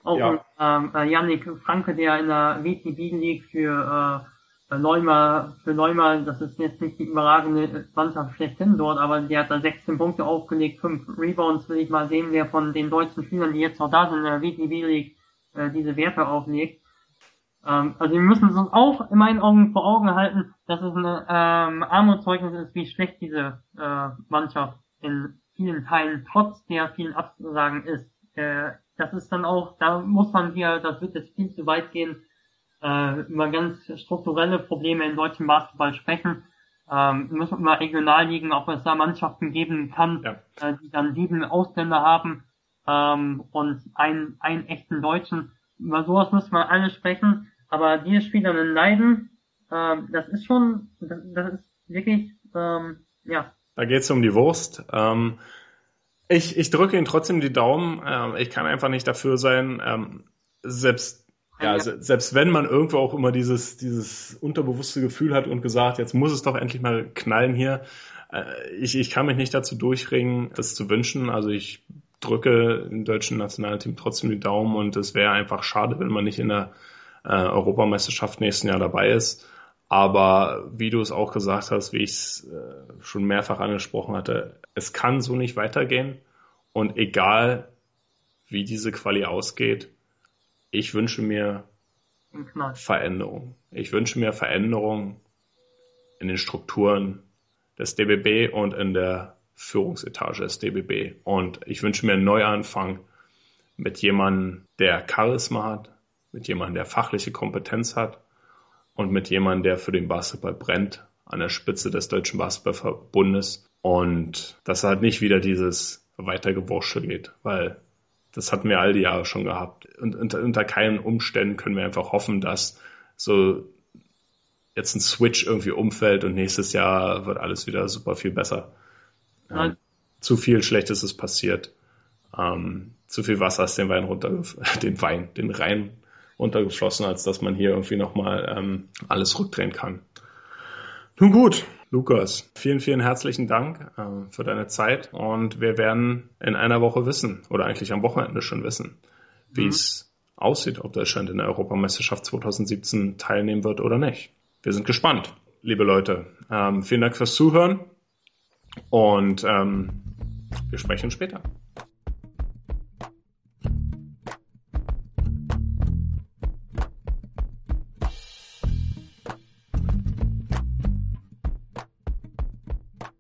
Auch ja. ähm, äh, Yannick Franke, der in der WTB League für äh, Leuma, für Leuma, das ist jetzt nicht die überragende Mannschaft schlechthin dort, aber der hat da 16 Punkte aufgelegt, 5 Rebounds, will ich mal sehen, wer von den deutschen Spielern, die jetzt noch da sind in der WTB League, äh, diese Werte auflegt. Ähm, also wir müssen uns auch in meinen Augen vor Augen halten, dass es ein ähm, Armutszeugnis ist, wie schlecht diese äh, Mannschaft in vielen Teilen trotz der vielen Absagen ist. Äh, das ist dann auch, da muss man hier, das wird jetzt viel zu weit gehen, äh, über ganz strukturelle Probleme im deutschen Basketball sprechen. ähm, müssen wir mal regional liegen, ob es da Mannschaften geben kann, ja. äh, die dann sieben Ausländer haben ähm, und einen, einen echten Deutschen. Über sowas müssen wir alle sprechen. Aber die Spieler in Leiden, ähm, das ist schon, das, das ist wirklich, ähm, ja. Da geht's um die Wurst. Ähm, ich, ich drücke Ihnen trotzdem die Daumen. Ähm, ich kann einfach nicht dafür sein. Ähm, selbst ja, selbst wenn man irgendwo auch immer dieses, dieses unterbewusste Gefühl hat und gesagt, jetzt muss es doch endlich mal knallen hier. Äh, ich, ich kann mich nicht dazu durchringen, das zu wünschen. Also ich drücke dem deutschen Nationalteam trotzdem die Daumen und es wäre einfach schade, wenn man nicht in der äh, Europameisterschaft nächsten Jahr dabei ist. Aber wie du es auch gesagt hast, wie ich es äh, schon mehrfach angesprochen hatte, es kann so nicht weitergehen. Und egal, wie diese Quali ausgeht, ich wünsche mir Veränderung. Ich wünsche mir Veränderung in den Strukturen des DBB und in der Führungsetage des DBB. Und ich wünsche mir einen Neuanfang mit jemandem, der Charisma hat, mit jemandem, der fachliche Kompetenz hat und mit jemandem, der für den Basketball brennt, an der Spitze des Deutschen Basketballverbundes. Und dass halt nicht wieder dieses Weitergewursche geht, weil das hatten wir all die Jahre schon gehabt. Und unter, unter keinen Umständen können wir einfach hoffen, dass so jetzt ein Switch irgendwie umfällt und nächstes Jahr wird alles wieder super viel besser. Ähm, zu viel Schlechtes ist passiert. Ähm, zu viel Wasser ist den Wein runter, den Wein, den Rhein runtergeflossen, als dass man hier irgendwie nochmal ähm, alles rückdrehen kann. Nun gut, Lukas, vielen, vielen herzlichen Dank äh, für deine Zeit und wir werden in einer Woche wissen oder eigentlich am Wochenende schon wissen, wie mhm. es aussieht, ob Deutschland in der Europameisterschaft 2017 teilnehmen wird oder nicht. Wir sind gespannt, liebe Leute. Ähm, vielen Dank fürs Zuhören und ähm, wir sprechen später.